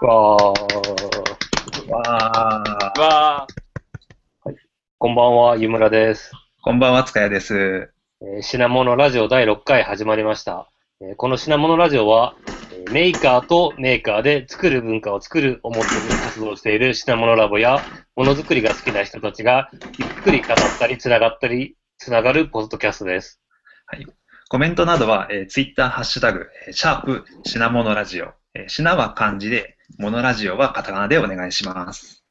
わー。わー。わこんばんは、湯村です。こんばんは、塚谷です。えー品物ラジオ第6回始まりました。えーこの品物ラジオは、えーメーカーとメーカーで作る文化を作るをモットーに活動している品物ラボや、ものづくりが好きな人たちが、ゆっくり語ったり、つながったり、つながるポッドキャストです。コメントなどは、えー、ツイッターハッシュタグ、えーシャープ品物ラジオ。えー品は漢字で、物ラジオはカタカナでお願いします。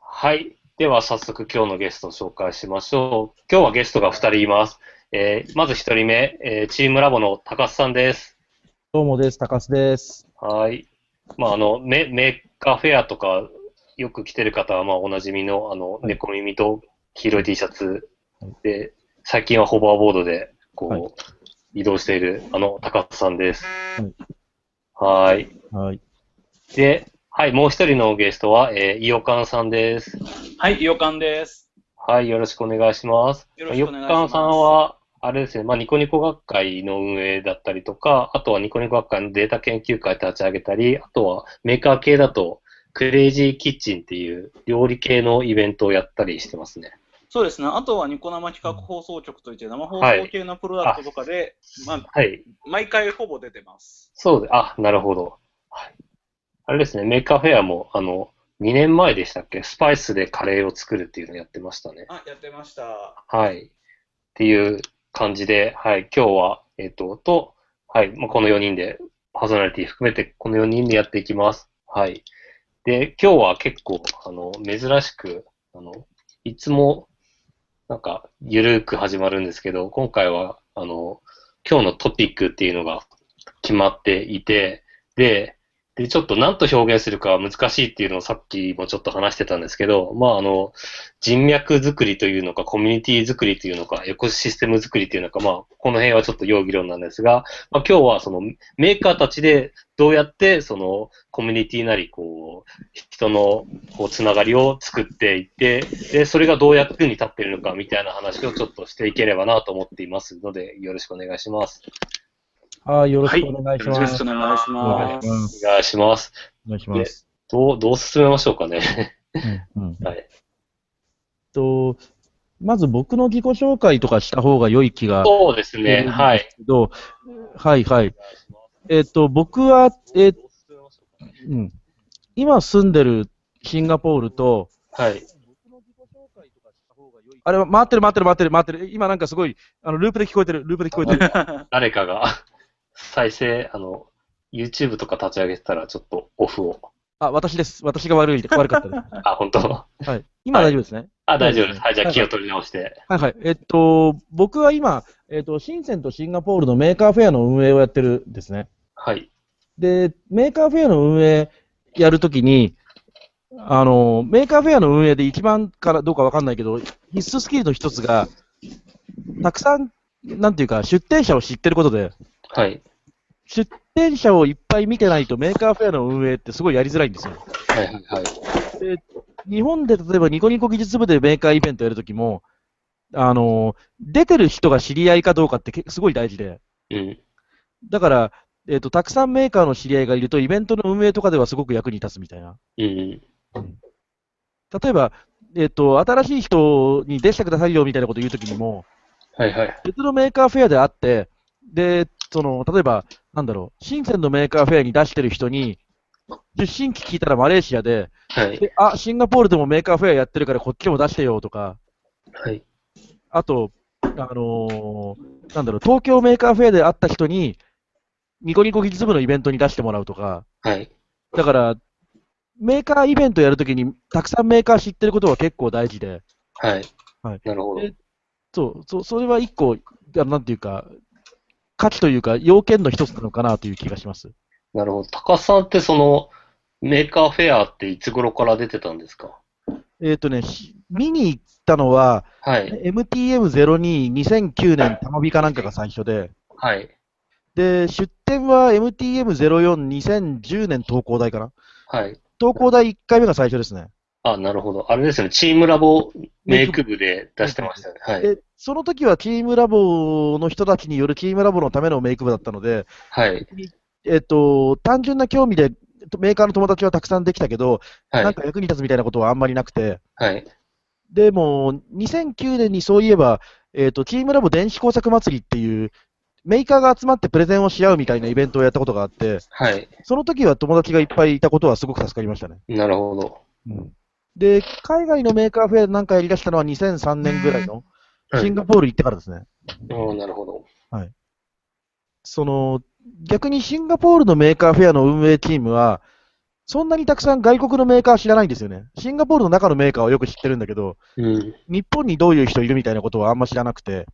はい。では早速今日のゲストを紹介しましょう。今日はゲストが2人います。えーまず1人目、えーチームラボの高須さんです。どうもです、高須です。はい。まあ、あの、メメーカーフェアとか、よく来てる方は、まあ、おなじみの、あの、はい猫耳と黄色い T シャツで、最近はホバーボードで、こう、はい移動している、あの、高須さんです。はいはい。はい。で、はい、もう一人のゲストは、えー、イオカンさんです。ー。はい、予感です。はい、よろしくお願いします。よろしくお願いしますイオカンさんは、あれですね、まあ、ニコニコ学会の運営だったりとか、あとはニコニコ学会のデータ研究会立ち上げたり、あとはメーカー系だと、クレイジーキッチンっていう料理系のイベントをやったりしてますね。そうですね。あとはニコ生企画放送局といって生放送系のプロダクトとかで、まあ、はい。毎回ほぼ出てます。そうで、あ、なるほど。はい。あれですね、メーカーフェアも、あの、2年前でしたっけ？スパイスでカレーを作るっていうのをやってましたね。あ、やってました。はい。っていう感じで、はい、今日は、えっ、と、と、はい、まあ、この4人で、パーソナリティ含めて、この4人でやっていきます。はい。で、今日は結構、あの、珍しく、あの、いつも、なんか、ゆるく始まるんですけど、今回は、あの、今日のトピックっていうのが決まっていて、で、で、ちょっと何と表現するか難しいっていうのをさっきもちょっと話してたんですけど、まあ、あの、人脈作りというのか、コミュニティ作りというのか、エコシステム作りというのか、まあ、この辺はちょっと要議論なんですが、まあ、今日はそのメーカーたちでどうやってそのコミュニティなり、こう、人のこうつながりを作っていって、で、それがどう役に立ってるのかみたいな話をちょっとしていければなと思っていますので、よろしくお願いします。はい、よろしくお願いします。よろしくお願いしおます。願いします。お願いします。お願いします。どう、どう進めましょうかね。うんうん はい。と、まず僕の自己紹介とかした方が良い気がそうですね。ではい。すけど、はいはい。えっと、僕は、えうん、今住んでるシンガポールと、はい。あれは回ってる回ってる回ってる回ってる。今なんかすごい、あの、ループで聞こえてる、ループで聞こえてる。誰かが再生、あの、YouTube とか立ち上げてたらちょっとオフを。あ、私です。私が悪い、悪かったです。あ、本当はい。今大丈夫ですね。あ、大丈夫です。はい、じゃあはい気を取り直して。はいはい。えっと、僕は今、えっと、深センとシンガポールのメーカーフェアの運営をやってるんですね。はい。で、メーカーフェアの運営やるときに、あの、メーカーフェアの運営で一番からどうかわかんないけど、必須スキルの一つが、たくさん、なんていうか、出店者を知ってることで、はい。出店者をいっぱい見てないとメーカーフェアの運営ってすごいやりづらいんですよ。はい、はい、はい。日本で例えばニコニコ技術部でメーカーイベントやるときも、あの、出てる人が知り合いかどうかってけすごい大事で、うん。だから、えっ、と、たくさんメーカーの知り合いがいると、イベントの運営とかではすごく役に立つみたいな。うん。例えば、えっ、と、新しい人に出してくださいよみたいなことを言うときにも、はい、はい。別のメーカーフェアであって、で、その、例えば、なんだろう、深センのメーカーフェアに出してる人に、出身地聞いたらマレーシアで、はい。であ、シンガポールでもメーカーフェアやってるからこっちも出してよとか、はい。あと、あのーなんだろう、東京メーカーフェアで会った人に、ニコニコ技術部のイベントに出してもらうとか、はい。だから、メーカーイベントやるときに、たくさんメーカー知ってることは結構大事で、はい。はいなるほど。でそう、そそれは一個、あなんていうか、価値というか、要件の一つなのかなという気がします。なるほど。高須さんってその、メーカーフェアっていつ頃から出てたんですか？えっ、とね、し見に行ったのは、はい。MTM02、2009年、多摩美かなんかが最初で、はい。で、出展は MTM04、2010年東工大かな？はい。東工大1回目が最初ですね。あ、なるほど。あれですよね。チームラボメイク部で出してましたよね。はい。で、その時はチームラボの人たちによるチームラボのためのメイク部だったので、はい。えっと、単純な興味でメーカーの友達はたくさんできたけど、はい。なんか役に立つみたいなことはあんまりなくて、はい。でも、2009年にそういえば、えっと、チームラボ電子工作祭りっていう、メーカーが集まってプレゼンをし合うみたいなイベントをやったことがあって、はい。その時は友達がいっぱいいたことはすごく助かりましたね。なるほど。で、海外のメーカーフェアなんかやり出したのは2003年ぐらいの、はいシンガポール行ってからですね。おーなるほど。その、逆にシンガポールのメーカーフェアの運営チームは、そんなにたくさん外国のメーカーは知らないんですよね。シンガポールの中のメーカーはよく知ってるんだけど、うん。日本にどういう人いるみたいなことはあんま知らなくて、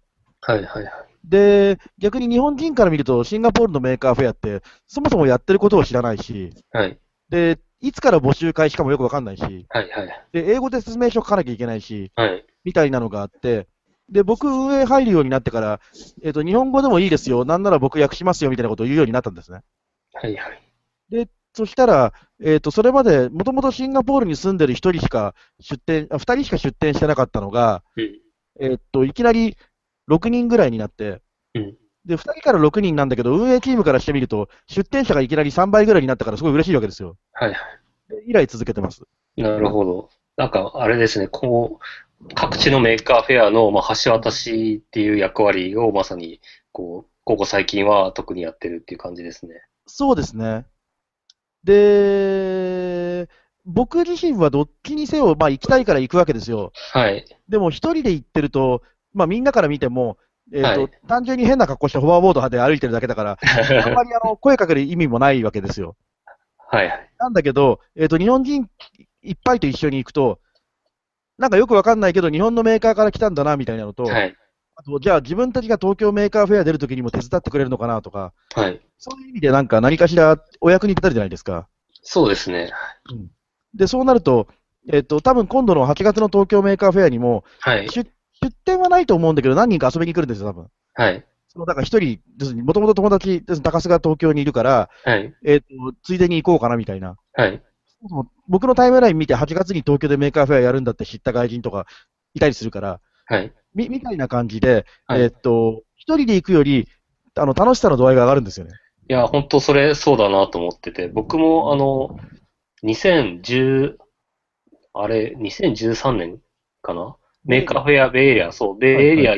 はいはいはい。で、逆に日本人から見ると、シンガポールのメーカーフェアって、そもそもやってることを知らないし、はい。で、いつから募集開始かもよくわかんないし、はいはい。で、英語で説明書書かなきゃいけないし、はい。みたいなのがあって、で、僕、運営入るようになってから、えっ、と、日本語でもいいですよ、なんなら僕訳しますよ、みたいなことを言うようになったんですね。はいはい。そしたら、えっ、と、それまで、もともとシンガポールに住んでる1人しか出店、あ2人しか出店してなかったのが、うん。えっ、と、いきなり6人ぐらいになって、うん。で、2人から6人なんだけど、運営チームからしてみると、出店者がいきなり3倍ぐらいになったから、すごい嬉しいわけですよ。はい以来続けてます。い。なるほど。なんか、あれですね、こう、各地のメーカーフェアの、まあ、橋渡しっていう役割をまさに、こう、ここ最近は特にやってるっていう感じですね。そうですね。で、僕自身はどっちにせよ、まあ行きたいから行くわけですよ。はい。でも一人で行ってると、まあみんなから見ても、えっ、と、はい単純に変な格好してホバーボードで歩いてるだけだから、あんまりあの声かける意味もないわけですよ。はいはい。なんだけど、えっ、と、日本人いっぱいと一緒に行くと、なんかよくわかんないけど、日本のメーカーから来たんだな、みたいなのと、はい。あと、じゃあ自分たちが東京メーカーフェア出るときにも手伝ってくれるのかなとか、はい。そういう意味でなんか何かしらお役に立てるじゃないですか？そうですね。で、そうなると、えっ、と、多分今度の8月の東京メーカーフェアにも、はい。出出店はないと思うんだけど、何人か遊びに来るんですよ、多分。はい。そのだから一人、もともと友達、です高須が東京にいるから、はい。えっ、と、ついでに行こうかなみたいな。はい。僕のタイムライン見て8月に東京でメーカーフェアやるんだって知った外人とかいたりするから、はい。み、みたいな感じで、はいえっ、と、一人で行くより、あの、楽しさの度合いが上がるんですよね。いや、本当それそうだなと思ってて、僕もあの、2010、あれ、2013年かなメーカーフェア、ベイエリア、そう、ベイエリア、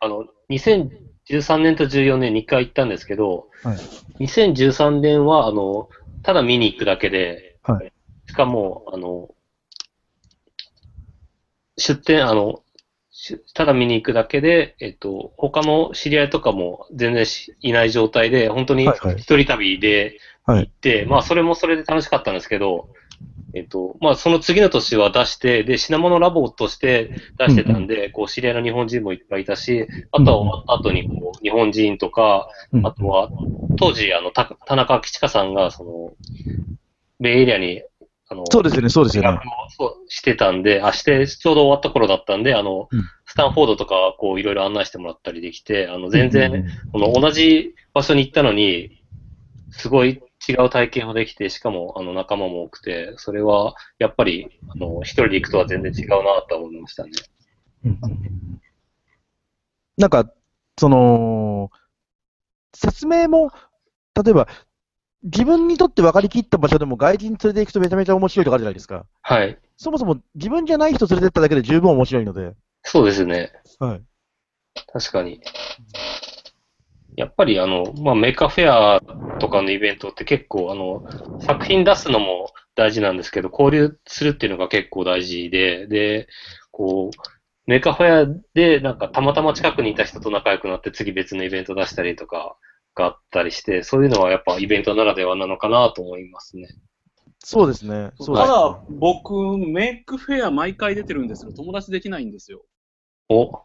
あの、2013年と14年2回行ったんですけど、はい。2013年は、あの、ただ見に行くだけで、はい。しかも、あの、出店、あの、しただ見に行くだけで、えっと、他の知り合いとかも全然しいない状態で、本当にはいはい。一人旅ではい。行って、まあ、それもそれで楽しかったんですけど、えっと、まあ、その次の年は出して、で、品物ラボとして出してたんで、こう、知り合いの日本人もいっぱいいたし、あとは終わった後に、こう、日本人とか、うん。あとは、当時、あの、た田中吉香さんが、その、ベイエリアに、あの、そうですよね、そうですよね。そうしてたんで、あ、して、ちょうど終わった頃だったんで、あの、うん。スタンフォードとか、こう、いろいろ案内してもらったりできて、あの、全然、うん。この同じ場所に行ったのに、すごい違う体験もできて、しかも、あの、仲間も多くて、それは、やっぱり、あの、一人で行くとは全然違うなと思いましたね。うんなんか、その、説明も、例えば、自分にとって分かりきった場所でも外人連れて行くとめちゃめちゃ面白いとかあるじゃないですか。はい。そもそも自分じゃない人連れてっただけで十分面白いので。そうですね。はい。確かに。やっぱりあの、まあ、メーカーフェアとかのイベントって結構あの、作品出すのも大事なんですけど、交流するっていうのが結構大事で、で、こう、メーカーフェアでなんかたまたま近くにいた人と仲良くなって次別のイベント出したりとかがあったりして、そういうのはやっぱイベントならではなのかなと思いますね。そうですね。そうですねただ、僕、メイクフェア毎回出てるんですけど、友達できないんですよ。お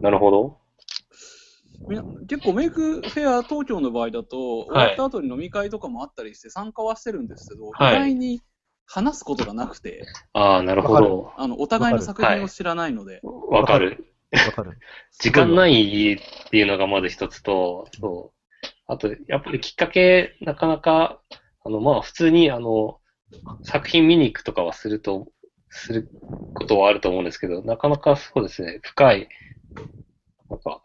なるほど。みな結構メイクフェア東京の場合だと、終わった後に飲み会とかもあったりして参加はしてるんですけど、はい意外に話すことがなくて、ああ、なるほど。あのお互いの作品を知らないので、わかる。わかる。時間ないっていうのがまず一つと、そう。あと、やっぱりきっかけ、なかなか、あの、まあ、普通に、あの、作品見に行くとかはすると、することはあると思うんですけど、なかなかそうですね、深い、なんか、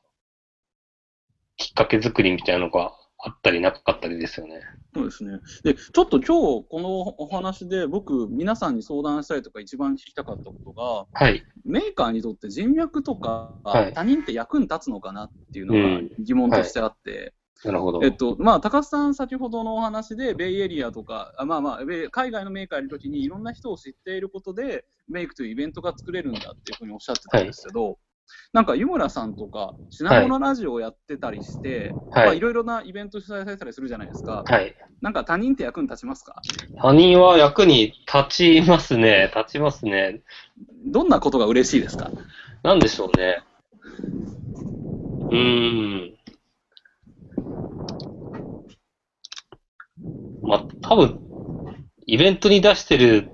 きっかけ作りみたいなのがあったりなかったりですよね。そうですね。で、ちょっと今日このお話で僕、皆さんに相談したいとか一番聞きたかったことが、はい。メーカーにとって人脈とか、はい他人って役に立つのかなっていうのが疑問としてあって、なるほど。えっと、まあ、高須さん先ほどのお話で、ベイエリアとか、あまあまあ、海外のメーカーにいるときにいろんな人を知っていることで、メイクというイベントが作れるんだっていうふうにおっしゃってたんですけど、なんか湯村さんとか、品物ラジオをやってたりして、はいまあ、いろいろなイベント主催されたりするじゃないですか。はい。なんか他人って役に立ちますか？他人は役に立ちますね。立ちますね。どんなことが嬉しいですか？なんでしょうね。うーん。まあ、多分、イベントに出してる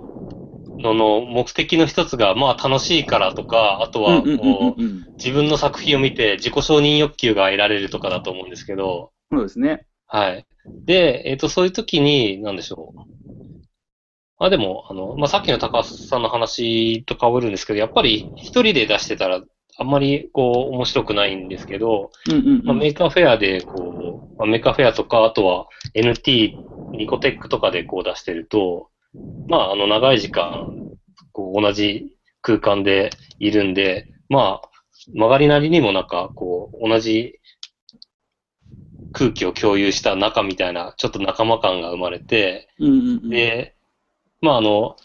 のの目的の一つが、まあ楽しいからとか、あとはこう、自分の作品を見て自己承認欲求が得られるとかだと思うんですけど、そうですね。はい。で、えっ、と、そういう時に、なんでしょう。あ、でも、あの、まあ、さっきの高須さんの話と被るんですけど、やっぱり一人で出してたら、あんまり、こう、面白くないんですけど、まあ、メーカーフェアで、こう、まあ、メーカーフェアとか、あとは NT、ニコテックとかでこう出してると、まあ、あの、長い時間、こう、同じ空間でいるんで、まあ、曲がりなりにもなんか、こう、同じ空気を共有した仲みたいな、ちょっと仲間感が生まれて、うんうんうん。で、まあ、あの、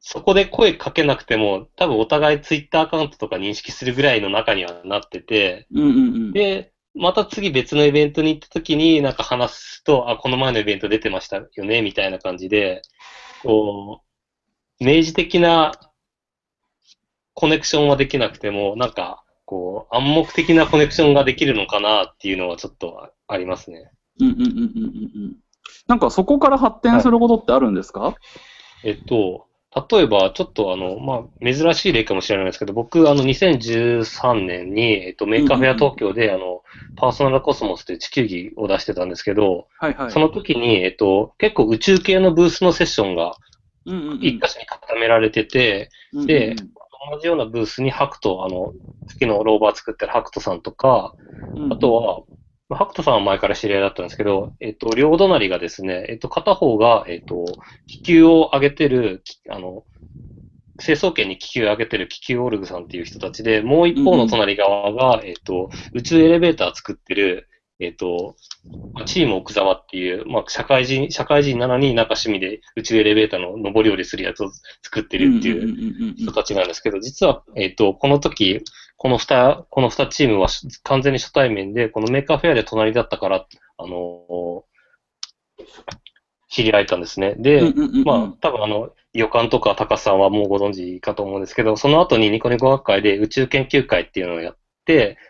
そこで声かけなくても、多分お互いツイッターアカウントとか認識するぐらいの中にはなってて、うんうんうん。で、また次別のイベントに行った時になんか話すと、あ、この前のイベント出てましたよね、みたいな感じで、こう、明示的なコネクションはできなくても、なんか、こう、暗黙的なコネクションができるのかなっていうのはちょっとありますね。うんうんうんうんうんうん。なんかそこから発展することってあるんですか、えっと、例えば、ちょっとあの、まあ、珍しい例かもしれないですけど、僕、あの、2013年に、えっと、メーカーフェア東京で、あの、パーソナルコスモスという地球儀を出してたんですけど、はいはい。その時に、えっと、結構宇宙系のブースのセッションが一箇所に固められてて、うんうんうん。で同じようなブースにハクト、あの、月のローバー作ってるハクトさんとか、うん。あとは、まあハクトさんは前から知り合いだったんですけど、えっと、両隣がですね、えっと、片方が、えっと、気球を上げてる、あの、成層圏に気球を上げてる気球オルグさんっていう人たちで、もう一方の隣側が、えっと、宇宙エレベーター作ってる、えっと、まあチーム奥沢っていう、まあ、社会人、社会人なのになんか趣味で宇宙エレベーターの上り下りするやつを作ってるっていう、人たちなんですけど、実は、えっ、と、この時、この二、この二チームはし完全に初対面で、このメーカーフェアで隣だったから、あのー知り合えたんですね。で、まあ、多分あの、イヨカンとか高須さんはもうご存知かと思うんですけど、その後にニコニコ学会で宇宙研究会っていうのをやって、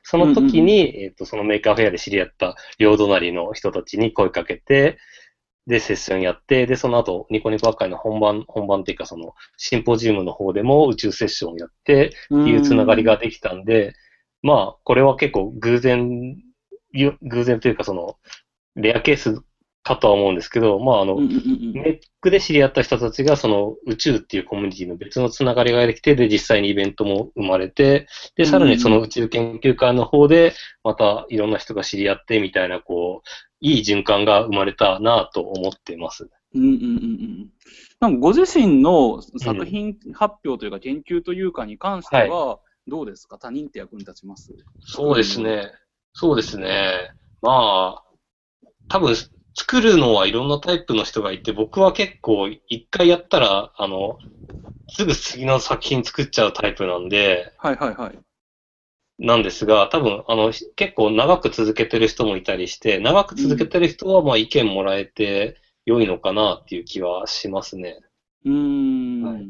その時に、えっ、と、そのメーカーフェアで知り合った両隣の人たちに声かけて、で、セッションやって、で、その後、ニコニコ学会の本番、本番っていうか、その、シンポジウムの方でも宇宙セッションをやって、っていうつながりができたんで、まあ、これは結構偶然、ゆ偶然というか、その、レアケースかとは思うんですけど、まあ、あのうん、うんうんうん。メイクで知り合った人たちが、その宇宙っていうコミュニティの別のつながりができて、で、実際にイベントも生まれて、で、さらにその宇宙研究会の方で、またいろんな人が知り合ってみたいな、こう、いい循環が生まれたなと思ってます。うんうんうんうんなんかご自身の作品発表というか研究というかに関しては、どうですか？他人って役に立ちます？そうですね。そうですね。まあ、多分、作るのはいろんなタイプの人がいて、僕は結構一回やったら、あの、すぐ次の作品作っちゃうタイプなんで、はいはいはい。なんですが、多分、あの、結構長く続けてる人もいたりして、長く続けてる人は、まあ意見もらえて良いのかなっていう気はしますね。うーん。はい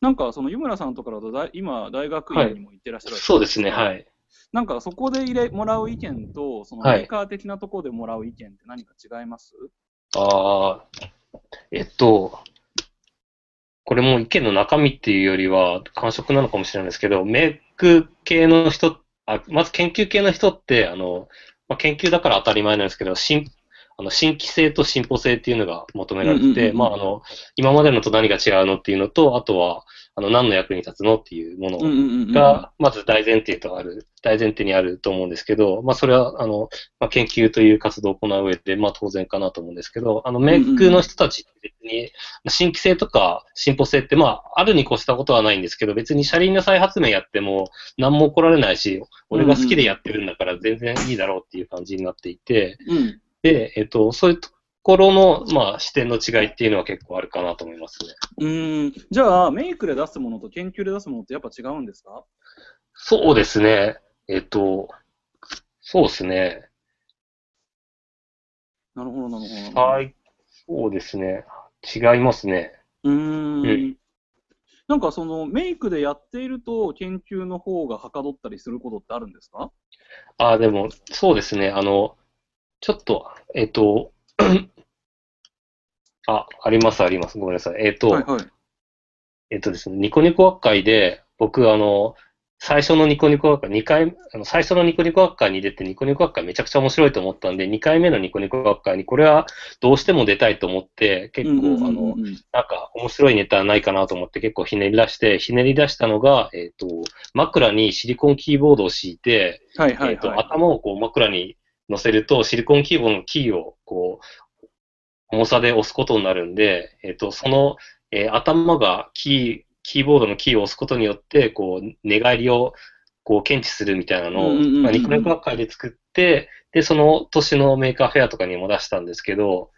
なんかその湯村さんとかだと大今大学院にも行ってらっしゃる、そうですね、はい。なんかそこで入れもらう意見と、そのはい。メーカー的なところでもらう意見って何か違います、ああ、えっと、これも意見の中身っていうよりは感触なのかもしれないですけど、メイク系の人、あまず研究系の人って、あの、まあ、研究だから当たり前なんですけど、しんあの、新規性と進歩性っていうのが求められてて、まあ、あの、今までのと何が違うのっていうのと、あとは、あの、何の役に立つのっていうもの。が、まず大前提とある、大前提にあると思うんですけど、まあ、それは、あの、まあ、研究という活動を行う上で、まあ、当然かなと思うんですけど、あの、メイクの人たちって別に、新規性とか進歩性って、まあ、あるに越したことはないんですけど、別に車輪の再発明やっても、何も起こられないし、俺が好きでやってるんだから全然いいだろうっていう感じになっていて、うん。で、えっと、そういうところの、まあ、視点の違いっていうのは結構あるかなと思いますね。うーん。じゃあ、メイクで出すものと研究で出すものってやっぱ違うんですか？そうですね。えっと、そうですね。なるほど、なるほど。はい。そうですね。違いますね。うー。うんんなんかそのメイクでやっていると研究の方がはかどったりすることってあるんですか？あ、でも、そうですね。あの、ちょっと、えっと、あ、あります、あります。ごめんなさい。えっと、はいはい。えっとですね、ニコニコ学会で、僕、あの、最初のニコニコ学会、二回、あの、最初のニコニコ学会に出て、ニコニコ学会めちゃくちゃ面白いと思ったんで、二回目のニコニコ学会に、これはどうしても出たいと思って、結構、あの、うんなんか面白いネタないかなと思って結構ひねり出して、ひねり出したのが、えっ、と、枕にシリコンキーボードを敷いて、はいはいえっ、と、はい。頭をこう枕に乗せると、シリコンキーボードのキーをこう、重さで押すことになるんで、えっ、と、その、えー頭がキー、キーボードのキーを押すことによって、こう、寝返りをこう検知するみたいなのを、まあ、ニコニコ学会で作って、で、その年のメーカーフェアとかにも出したんですけど、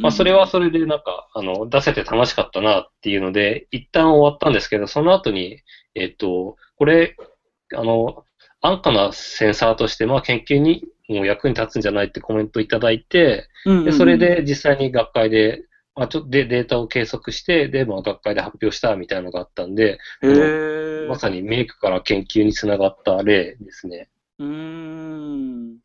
まあ、それはそれでなんか、あの、出せて楽しかったなっていうので、一旦終わったんですけど、その後に、えっと、これ、あの、安価なセンサーとして、まあ、研究にも役に立つんじゃないってコメントいただいて、うんうんうんで、それで実際に学会で、まあ、ちょっとでデータを計測して、で、まあ、学会で発表したみたいなのがあったんで、まさにメイクから研究につながった例ですね。うーん。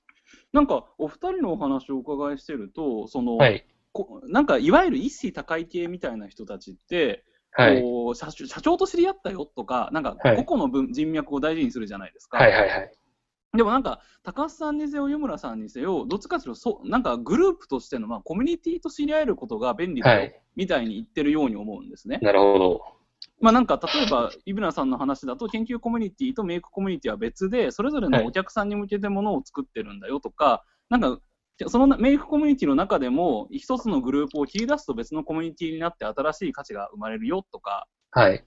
なんか、お二人のお話をお伺いしてると、その、はい。こなんか、いわゆる一子高い系みたいな人たちって、はい。こう社長社長と知り合ったよとか、なんか、はい個々の分人脈を大事にするじゃないですか。はいはいはい。でもなんか、高須さんにせよ、湯村さんにせよ、どっちかというとそう、なんかグループとしての、まあ、コミュニティと知り合えることが便利だよ、はいみたいに言ってるように思うんですね。なるほど。まあ、なんか例えば、井村さんの話だと、研究コミュニティとメイクコミュニティは別で、それぞれのお客さんに向けてものを作ってるんだよとか、なんか、そのメイクコミュニティの中でも、一つのグループを切り出すと別のコミュニティになって新しい価値が生まれるよとか、はい。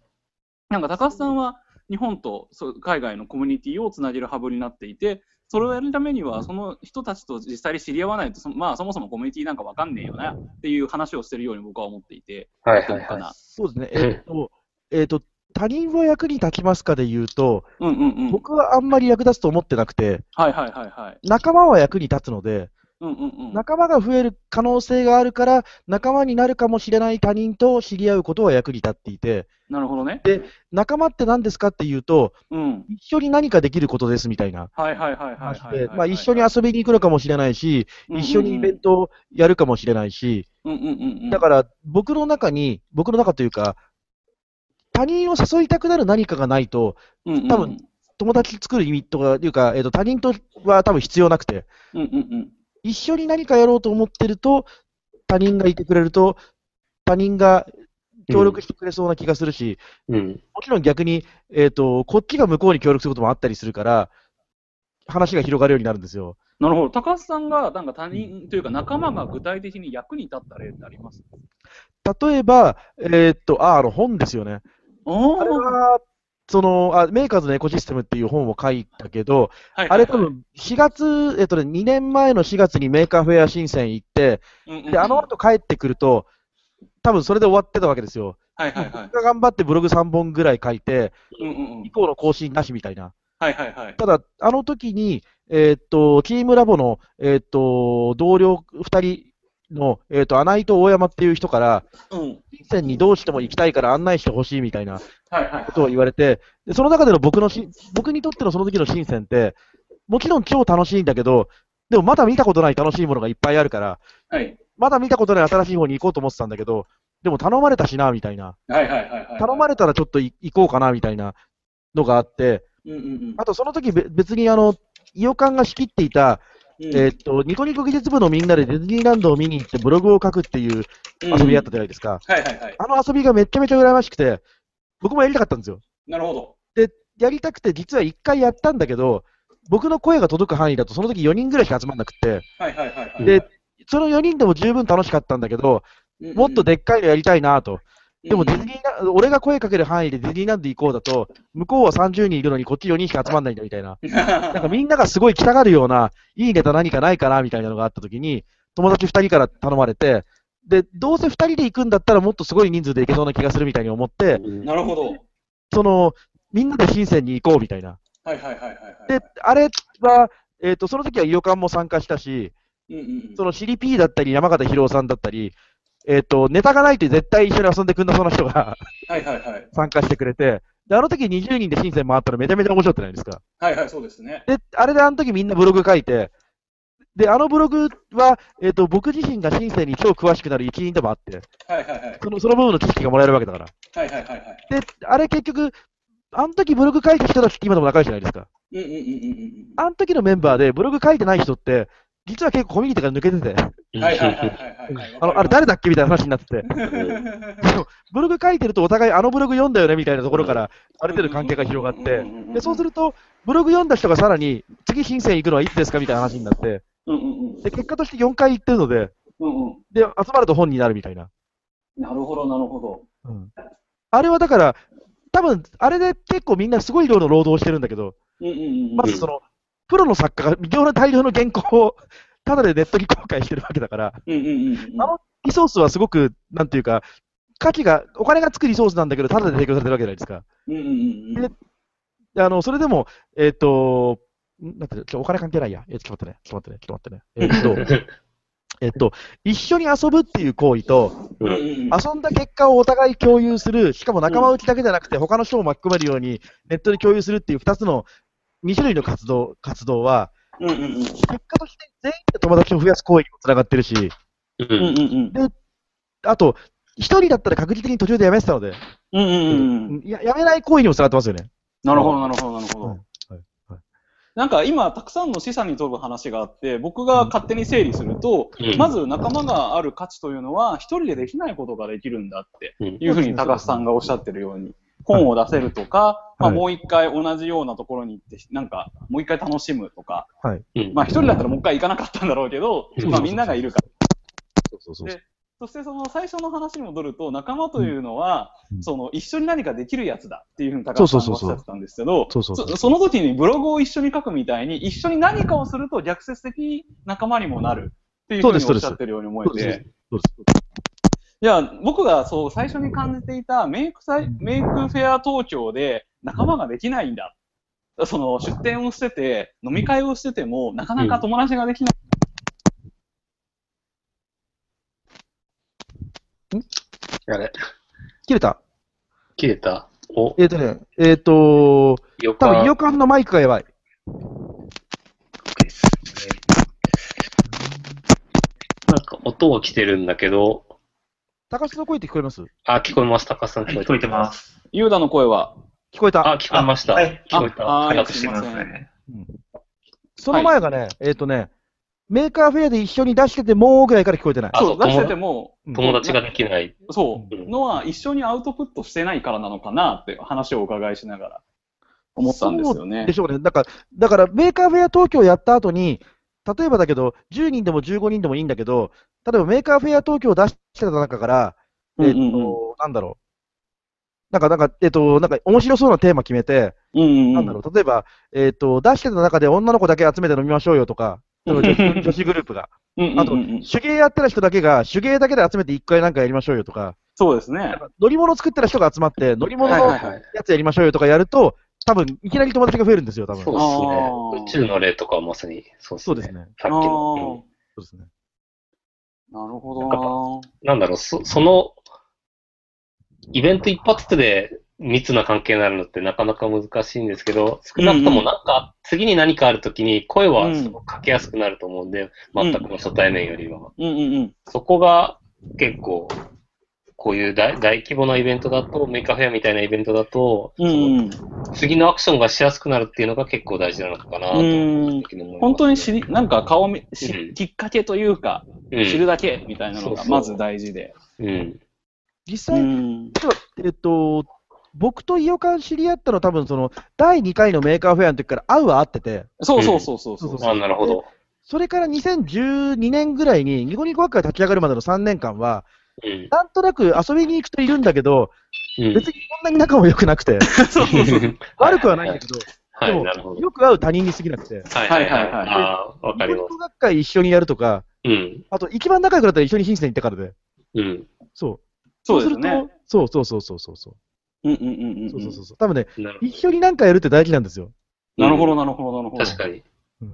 なんか高須さんは日本と海外のコミュニティをつなげるハブになっていて、それをやるためには、その人たちと実際に知り合わないと、そのまあ、そもそもコミュニティなんかわかんねえよなっていう話をしてるように僕は思っていて、はいはいはい。そうですね。うんえっと、えっと、他人は役に立ちますかで言うと、うんうんうん。僕はあんまり役立つと思ってなくて、はいはいはいはい。仲間は役に立つので、うんうんうん。仲間が増える可能性があるから、仲間になるかもしれない他人と知り合うことは役に立っていて、なるほどね。仲間って何ですかっていうと、うん。一緒に何かできることですみたいな一緒に遊びに行くのかもしれないし、一緒にイベントをやるかもしれないし、うんうんうんうん。だから僕の中に、僕の中というか、他人を誘いたくなる何かがないと、うんうんうん、多分友達作る意味とかいうか、えっと他人とは多分必要なくて、うんうんうん。一緒に何かやろうと思ってると、他人がいてくれると、他人が協力してくれそうな気がするし、うん。もちろん逆に、えっとこっちが向こうに協力することもあったりするから、話が広がるようになるんですよ。なるほど。高須さんが、なんか他人というか仲間が具体的に役に立った例ってあります？例えば、えっと、あ、あの本ですよね。あれは、そのあ、メーカーズのエコシステムっていう本を書いたけど、はいあれ多分4月、えっとね、2年前の4月にメーカーフェア深セン行って、で、あの後帰ってくると、多分それで終わってたわけですよ。はいはいはい僕。が頑張ってブログ3本ぐらい書いて、うんうんうん以降の更新なしみたいな。はいはいはい。ただ、あの時に、えーっと、チームラボの、えーっと、同僚2人の、えーっと、穴井と大山っていう人から、うん。金銭にどうしても行きたいから案内してほしいみたいなはいはいことを言われて、でその中での僕のし、僕にとってのその時の深センって、もちろん超楽しいんだけど、でもまだ見たことない楽しいものがいっぱいあるから、はい。まだ見たことない新しい方に行こうと思ってたんだけど、でも頼まれたしな、みたいな。頼まれたらちょっとい行こうかな、みたいなのがあって、うんうんうん。あとその時べ別にあの、イオカンが仕切っていたうんえーっと、ニコニコ技術部のみんなでディズニーランドを見に行ってブログを書くっていう遊びやったじゃないですか。はいはいはい。あの遊びがめちゃめちゃ羨ましくて、僕もやりたかったんですよ。なるほど。やりたくて、実は1回やったんだけど、僕の声が届く範囲だと、その時4人ぐらいしか集まんなくて、はいはいはいはい。で、その4人でも十分楽しかったんだけど、うんもっとでっかいのやりたいなと。でもうんディズニーランド、俺が声かける範囲でディズニーランド行こうだと、向こうは30人いるのにこっち4人しか集まんないんだみたいな。なんかみんながすごい来たがるような、いいネタ何かないかなみたいなのがあった時に、友達2人から頼まれて、で、どうせ2人で行くんだったらもっとすごい人数で行けそうな気がするみたいに思って、なるほど。その、みんなで深センに行こうみたいな。はいはいはいはいはい。で、あれは、えっ、と、その時は伊予館も参加したし、うんうんうんそのシリ P だったり、山形博さんだったり、えっ、と、ネタがないと絶対一緒に遊んでくんなそうな人がはいはいはい。参加してくれて、で、あの時20人で深セン回ったらめちゃめちゃ面白くないですか？はいはい、そうですね。で、あれであの時みんなブログ書いて、で、あのブログは、えっ、と、僕自身が深センに超詳しくなる一員でもあって、はいはいはい。その、その部分の知識がもらえるわけだから。はいはいはいはい。で、あれ結局、あの時ブログ書いた人たちって今でも仲良しじゃないですか。うんうんうんあの時のメンバーでブログ書いてない人って、実は結構コミュニティから抜けてて、うん。はいはいはいはいはい。あの、あれ誰だっけみたいな話になってて、ブログ書いてるとお互いあのブログ読んだよねみたいなところから、ある程度関係が広がって、で、そうすると、ブログ読んだ人がさらに、次申請行くのはいつですかみたいな話になって、うんうんうんで、結果として4回行ってるので、うんうん。で、集まると本になるみたいな。なるほどなるほど。あれはだから、多分、あれで結構みんなすごい量の労働をしてるんだけど、うんうんうん。まずその、プロの作家が微量な大量の原稿を、ただでネットに公開してるわけだから、うんうんうんうん。あのリソースはすごく、なんていうか、価値が、お金がつくリソースなんだけど、ただで提供されてるわけじゃないですか。うんうんうんうん。であの、それでも、えっ、と、んなんてちょお金関係ないや。えちょっと待ってね。ちょっと待ってね。ちょっと待ってね。えっ、と、えっと、一緒に遊ぶっていう行為と、うんうんうん。遊んだ結果をお互い共有する、しかも仲間内だけじゃなくて、他の人を巻き込めるようにネットで共有するっていう二つの、二種類の活動、活動は、うんうんうん。結果として全員で友達を増やす行為にもつながってるし、ううんうんんうん。あと、一人だったら確実に途中でやめてたので、うんうんうん。ややめない行為にもつながってますよね。なるほどなるほどなるほど。はいはいはいなんか今、たくさんの資産に飛ぶ話があって、僕が勝手に整理すると、うん。まず仲間がある価値というのは、一人でできないことができるんだってうん。いうふうに高須さんがおっしゃってるように、本を出せるとか、まあ、はい。もう一回同じようなところに行って、なんかもう一回楽しむとか、うんまあ一人だったらもう一回行かなかったんだろうけど、うん。まあみんながいるから。そうそうそう。でそしてその最初の話に戻ると、仲間というのは、うん。その一緒に何かできるやつだっていうふうに高橋さんがおっしゃってたんですけど、その時にブログを一緒に書くみたいに、一緒に何かをすると逆説的に仲間にもなるっていうふうにおっしゃってるように思えて、いや、僕がそう最初に感じていたメイクサイメイクフェア東京で仲間ができないんだ。その出店をしてて、飲み会をしてても、なかなか友達ができない。あれ、切れた？切れた？お、えっ、とね、えっ、と、よ多分、イオかカンのマイクがやばい。ですね。なんか音は来てるんだけど、高須の声って聞こえます？あ、聞こえます。高須さんはい聞こえてま。す。ユーダの声は？聞こえた。あ、聞こえました。はい。聞こえた。早くしてますね。その前がね、えっ、とね、メーカーフェアで一緒に出しててもうぐらいから聞こえてない。そう、出してても、友達ができない。そうう、んのは一緒にアウトプットしてないからなのかなって話をお伺いしながら思ったんですよねで。しょうね。だから、だからメーカーフェア東京やった後に、例えばだけど、10人でも15人でもいいんだけど、例えばメーカーフェア東京を出してた中から、えっ、と、うんうんうんなんだろう。なんか、なんか、えっ、と、なんか面白そうなテーマ決めて、うんうんうん。なんだろう、例えば、えっ、と、出してた中で女の子だけ集めて飲みましょうよとか、その女子 女子グループが。あと、手芸やってる人だけが、手芸だけで集めて一回なんかやりましょうよとか、そうですね。乗り物作ってる人が集まって、乗り物のやはいはいはい。つやりましょうよとかやると、多分、いきなり友達が増えるんですよ、多分。そうですあーね。宇宙の例とかはまさにそうですね。そうですね。さっきあの。そうですね。あ、なるほどな。うんなんだろう、そその、イベント一発で密な関係になるのってなかなか難しいんですけど、少なくともなんか、次に何かあるときに声はすごくかけやすくなると思うんで、全くの初対面よりは。うんうんうん。そこが結構、こういう大大規模なイベントだと、メーカーフェアみたいなイベントだと、うんうん。次のアクションがしやすくなるっていうのが結構大事なのかなと、うん本当に知り、なんか顔見、しうんきっかけというか、うん知るだけみたいなのがまず大事で。うん。う実際、ん。えっと、僕とイヨカン知り合ったのは多分その、第2回のメーカーフェアの時から会うは会ってて、そうそうそうそうそう。あ、なるほど。それから2012年ぐらいにニコニコ学会立ち上がるまでの3年間は、うん。なんとなく遊びに行くといるんだけど、うん別にそんなに仲も良くなくて、そうそうそう。悪くはないんだけど、はい、でもなるほど。よく会う他人に過ぎなくて、はいはいはい。はいはいはいああ、わかりますニコニコ。学会一緒にやるとか、うん。あと一番仲良くなったら一緒に新鮮に行ったからで、うん。そう。そうですよね。すると、そうそうそうそうそうそう。うんうんうんうん。そうそうそうそう。多分ね、一緒に何かやるって大事なんですよ。なるほど、なるほど、なるほど。確かに。うん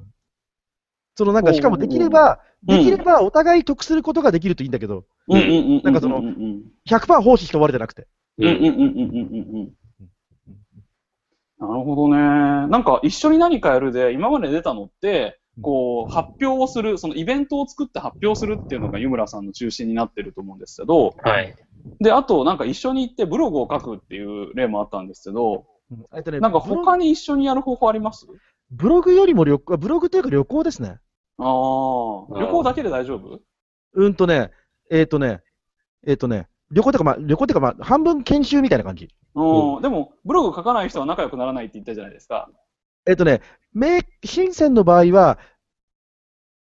そのなんか、しかもできれば、うんできればお互い得することができるといいんだけど、うんうんうん。なんかそのうんうん100%奉仕して終わりじゃなくて。うんうんうんうんうんうん。なるほどね。なんか一緒に何かやるで、今まで出たのって、こう、発表をする、そのイベントを作って発表するっていうのが湯村さんの中心になってると思うんですけど、はい。で、あとなんか一緒に行ってブログを書くっていう例もあったんですけど、うんえっとねなんか他に一緒にやる方法あります？ブログよりも旅行、ブログというか旅行ですね。ああ、旅行だけで大丈夫？うんとね、えっ、とね、えっ、とね、旅行というか、まあ、旅行っていうか、まあ、半分研修みたいな感じ。うん、でも、ブログ書かない人は仲良くならないって言ったじゃないですか。えっ、とね、名、深センの場合は、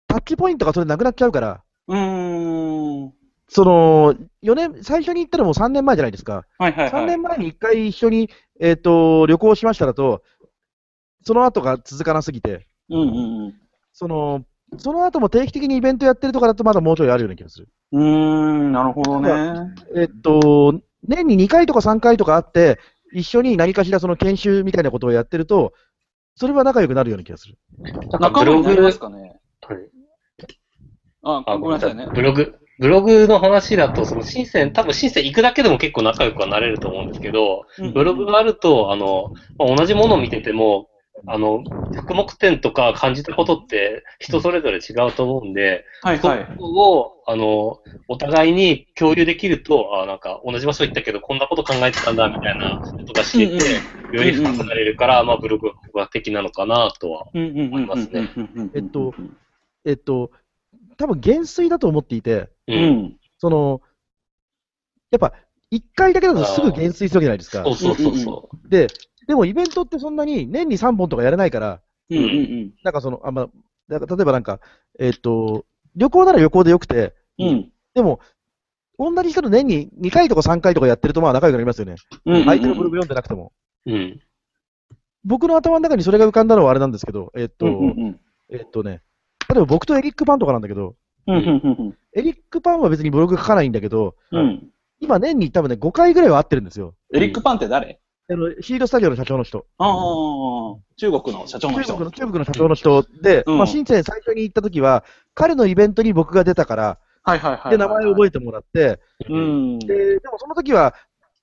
タッチポイントがそれなくなっちゃうから、うーん。その、4年、最初に行ったのも3年前じゃないですか。はいはいはい。3年前に1回一緒に、えっ、と、旅行しましただと、その後が続かなすぎて、うんうんうん。その、その後も定期的にイベントやってるとかだとまだもうちょいあるような気がする。うーん、なるほどね。えっと、年に2回とか3回とかあって、一緒に何かしらその研修みたいなことをやってると、それは仲良くなるような気がする。なんか仲ブログ間になりますかね。はいあ、あごめんなさいね。ブログ、ブログの話だと、その深セン、多分深セン行くだけでも結構仲良くはなれると思うんですけど、ブログがあると、あの、まあ同じものを見てても、あの、複目点とか感じたことって人それぞれ違うと思うんで、そはいはい。こを、あの、お互いに共有できると、あなんか同じ場所行ったけど、こんなこと考えてたんだ、みたいなことが知れて、より深くなれるから、まあ、ブログは的なのかなとは。思いますねえっと、えっと、多分減衰だと思っていて、う。うんん。その、やっぱ、1回だけだとすぐ減衰するわけじゃないですかそう。そうそうそで、でもイベントってそんなに年に3本とかやれないから、うんうんうん。なんかその、あまあ、だから例えばなんか、えっと、旅行なら旅行でよくて、うん。でも、同じ人と年に2回とか3回とかやってるとまあ仲良くなりますよね。うん。相手のブログ読んでなくても。う。うん。僕の頭の中にそれが浮かんだのはあれなんですけど、えっと、うんうんえっとね、例えば僕とエリック・パンとかなんだけど、うん。うんうんエリック・パンは別にブログ書かないんだけど、うん。うん。今年に多分ね、5回ぐらいは会ってるんですよ。エリック・パンって誰？あのシードスタジオの社長の人。ああ、中国の社長の人。中国の中国の社長の人で、うんまあ、深セン最初に行った時は、彼のイベントに僕が出たから、はいはいはい。で、名前を覚ええてもらって、うん。で、でもその時は、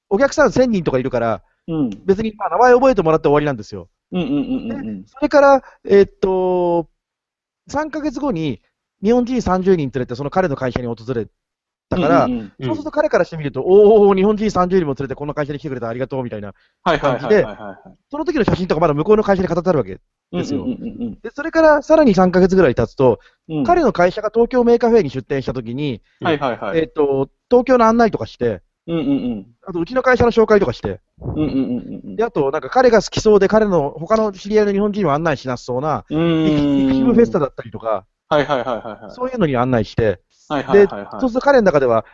お客さん1000人とかいるから、うん。別にまあ名前覚えてもらって終わりなんですよ。うんうんうんうんそれから、えっと、3ヶ月後に、日本人30人連れて、その彼の会社に訪れたから、うんうんうんそうすると彼からしてみると、おお、日本人30人も連れてこの会社に来てくれてありがとうみたいな、はいはいはいはいはい。その時の写真とかまだ向こうの会社に飾ってあるわけ。ですようんうんで、それからさらに3ヶ月ぐらい経つと、うんうん。彼の会社が東京 Maker Faire に出店した時に、はいはいはい。えっと、東京の案内とかして、うんうんうん。あとうちの会社の紹介とかして、うんうんうんうんで、あとなんか彼が好きそうで、彼の他の知り合いの日本人を案内しなさそうな、うん。イクイクシブフェスタだったりとか、はいはいはいはいはい。そういうのに案内して、はいはいはいはい。そうすると彼の中では、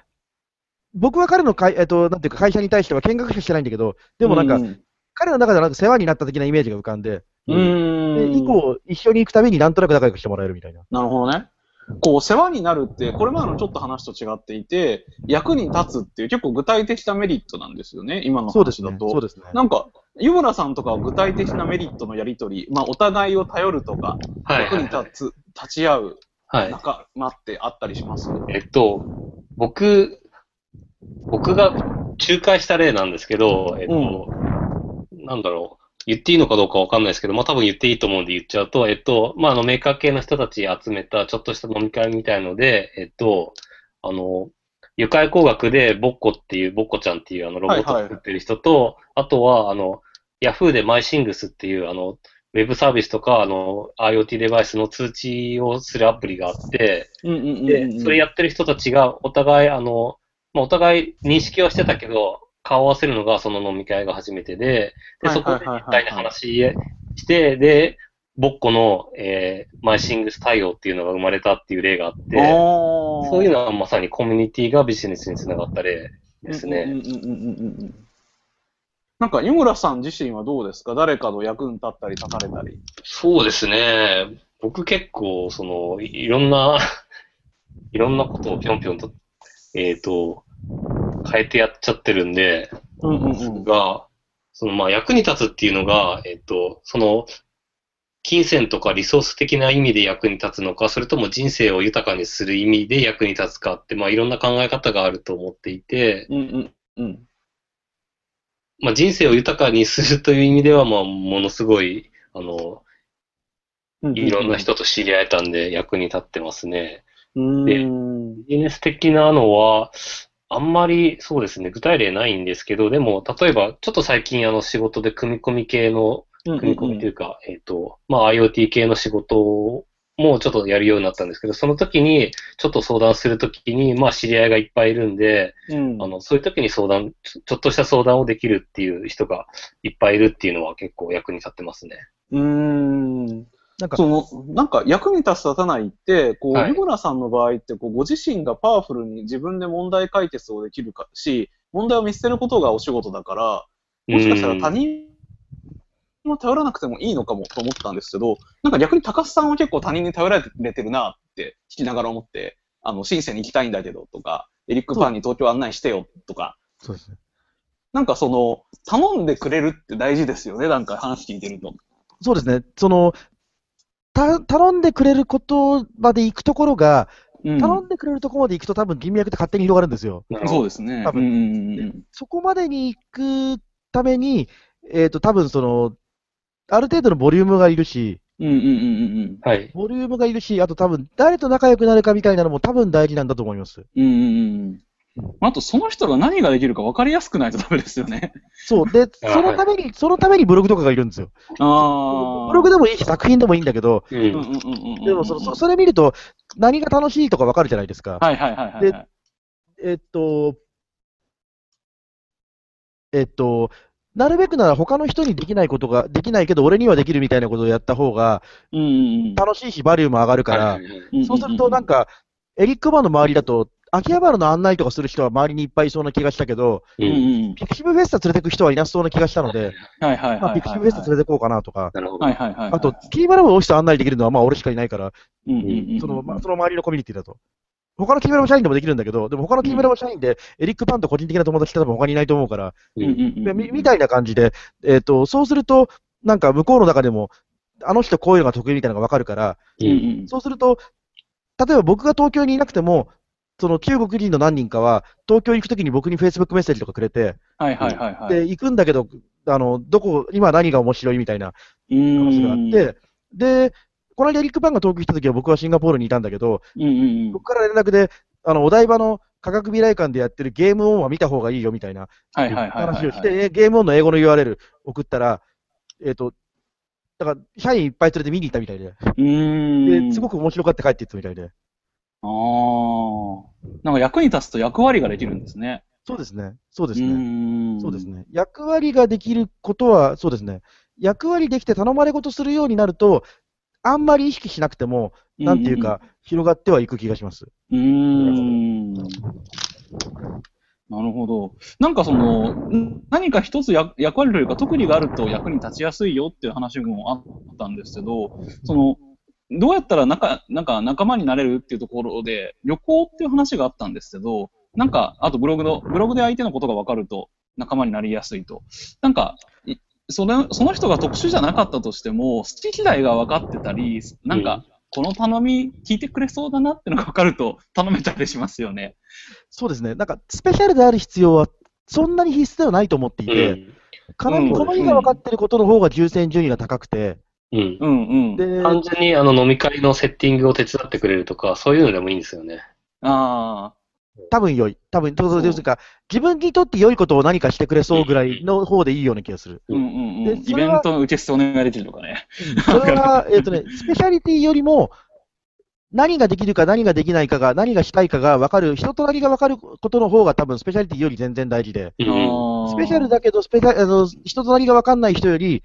僕は彼の会,、えっとなんていうか会社に対しては見学しかしてないんだけど、でもなんか、うん彼の中ではなんか世話になった的なイメージが浮かんで、うん。で以降、一緒に行くたびになんとなく仲良くしてもらえるみたいな。なるほどね。こう、世話になるって、これまでのちょっと話と違っていて、役に立つっていう結構具体的なメリットなんですよね、今のそうですね。話だと。そうですね。なんか、湯村さんとかは具体的なメリットのやりとり、まあ、お互いを頼るとか、はい役に立つ、立ち会うはい。仲間ってあったりします？えっと、僕、僕が仲介した例なんですけど、えっと、なんだろう、言っていいのかどうかわかんないですけど、まあ多分言っていいと思うんで言っちゃうと、えっと、まああのメーカー系の人たち集めたちょっとした飲み会みたいので、えっと、あの、愉快工学でボッコっていう、ボッコちゃんっていうあのロボットを作ってる人と、あとは、あの、ヤフーでマイシングスっていう、あの、ウェブサービスとか、あの、IoT デバイスの通知をするアプリがあって、でう、ん。それやってる人たちがお互い、あの、まあ、お互い認識はしてたけど、顔を合わせるのがその飲み会が初めてで、で、そこではいはいはいはい実際に話して、で、ボッコの、えーマイシングス対応っていうのが生まれたっていう例があって、そそういうのはまさにコミュニティがビジネスにつながった例ですね。なんか、湯村さん自身はどうですか？誰かの役に立ったり立たれたり。そうですね。僕結構、その、いいろんな、いろんなことをぴょんぴょんと、えっ、と、変えてやっちゃってるんで、うんうんうん。が、そのまあ役に立つっていうのが、えっと、その、金銭とかリソース的な意味で役に立つのか、それとも人生を豊かにする意味で役に立つかって、まあいろんな考え方があると思っていて、うんうんうん。まあ人生を豊かにするという意味では、まあものすごい、あの、いろんな人と知り合えたんで役に立ってますね。うん。でうん。ビジネス的なのは、あんまりそうですね、具体例ないんですけど、でも、例えば、ちょっと最近あの仕事で組み込み系の組み込みというか、えっ、と、まあ IoT 系の仕事もちょっとやるようになったんですけど、その時に、ちょっと相談するときに、まあ知り合いがいっぱいいるんで、うん。あの、そういう時に相談、ちょちょっとした相談をできるっていう人がいっぱいいるっていうのは結構役に立ってますね。うーん。なんか、その、なんか役に立つ立たないって、こう、はい湯村さんの場合って、こう、ご自身がパワフルに自分で問題解決をできるかし、問題を見捨てることがお仕事だから、もしかしたら他人も頼らなくてもいいのかもと思ったんですけど、なんか逆に高須さんは結構他人に頼られてるなって聞きながら思って、あの、深セに行きたいんだけどとか、エリック・パンに東京案内してよとか、そうですね。なんかその、頼んでくれるって大事ですよね、なんか話聞いてると。そうですね。その、た、頼んでくれることまで行くところが、うん頼んでくれるところまで行くと多分人脈って勝手に広がるんですよ。そうですね。多分うんうんうんうんそこまでに行くために、えっ、と、多分その、ある程度のボリュームがいるし、うんうんうんうんはい。ボリュームがいるし、あと多分誰と仲良くなるかみたいなのも多分大事なんだと思います。うんうんうんあと、その人が何ができるか分かりやすくないとダメですよね。そう。で、あそのために、そのためにブログとかがいるんですよ。ああ。ブログでもいいし、作品でもいいんだけど、う。うんうんうん。でもそそそれ見ると、何が楽しいとかわかるじゃないですか。はいはいはいはいはい。えっと、えっと、なるべくなら他の人にできないことが、できないけど俺にはできるみたいなことをやった方が。楽しいし、バリューも上がるから、そうするとなんか、エリックバーの周りだと、秋葉原の案内とかする人は周りにいっぱいいそうな気がしたけど。ピクシブフェスタ連れてく人はいなそうな気がしたので。ピクシブフェスタ連れてこうかなとか。あと、キーマラブのオフィス案内できるのはまあ俺しかいないから、その周りのコミュニティだと。他のキーマラブ社員でもできるんだけど、でも他のキーマラブ社員でエリック・パンと個人的な友達って多分他にいないと思うから、みみたいな感じで、えっ、と、そうすると、なんか向こうの中でも、あの人こういうのが得意みたいなのがわかるから、ううんんうん。そうすると、例えば僕が東京にいなくても、その中国人の何人かは、東京に行くときに僕に Facebook メッセージとかくれて、はいはいはいはい。で、行くんだけど、あの、どこ、今何が面白いみたいな話があって、で、この間エリック・パンが東京来たときは僕はシンガポールにいたんだけど、うんうんうん。僕から連絡で、あの、お台場の科学未来館でやってるゲームオンは見た方がいいよみたいな。話をして、えゲームオンの英語の URL 送ったら、えっ、と、だから、社員いっぱい連れて見に行ったみたいで、うーん。で、すごく面白がって帰っていったみたいで。ああ。なんか役に立つと役割ができるんですね。そうですね。そうですうね。そうです。ね。役割ができることは、そうですね。役割できて頼まれ事するようになると、あんまり意識しなくても、なんていうか、広がってはいく気がします。うーん。なるほど。なんかその、ん何か一つや役割というか特技があると役に立ちやすいよっていう話もあったんですけど、その、どうやったら仲、なんか仲間になれるっていうところで、旅行っていう話があったんですけど、なんか、あとブログの、ブログで相手のことが分かると仲間になりやすいと。なんか、いそれその人が特殊じゃなかったとしても、好き嫌いが分かってたり、なんか、この頼み聞いてくれそうだなってのが分かると頼めたりしますよね。そうですね。なんか、スペシャルである必要は、そんなに必須ではないと思っていて、うん。かなりうんこの日が分かってることの方が優先順位が高くて、うん。うんうん。で、単純にあの飲み会のセッティングを手伝ってくれるとか、そういうのでもいいんですよね。ああ。多分良い。多分、そうそう要するにか、自分にとって良いことを何かしてくれそうぐらいの方でいいような気がする。うんうんうん。イベントの受付お願いできるとかね。それは、えっとね、スペシャリティよりも、何ができるか何ができないかが、何がしたいかが分かる、人となりが分かることの方が多分スペシャリティより全然大事で、うんスペシャルだけど、スペシャあの人となりが分かんない人より、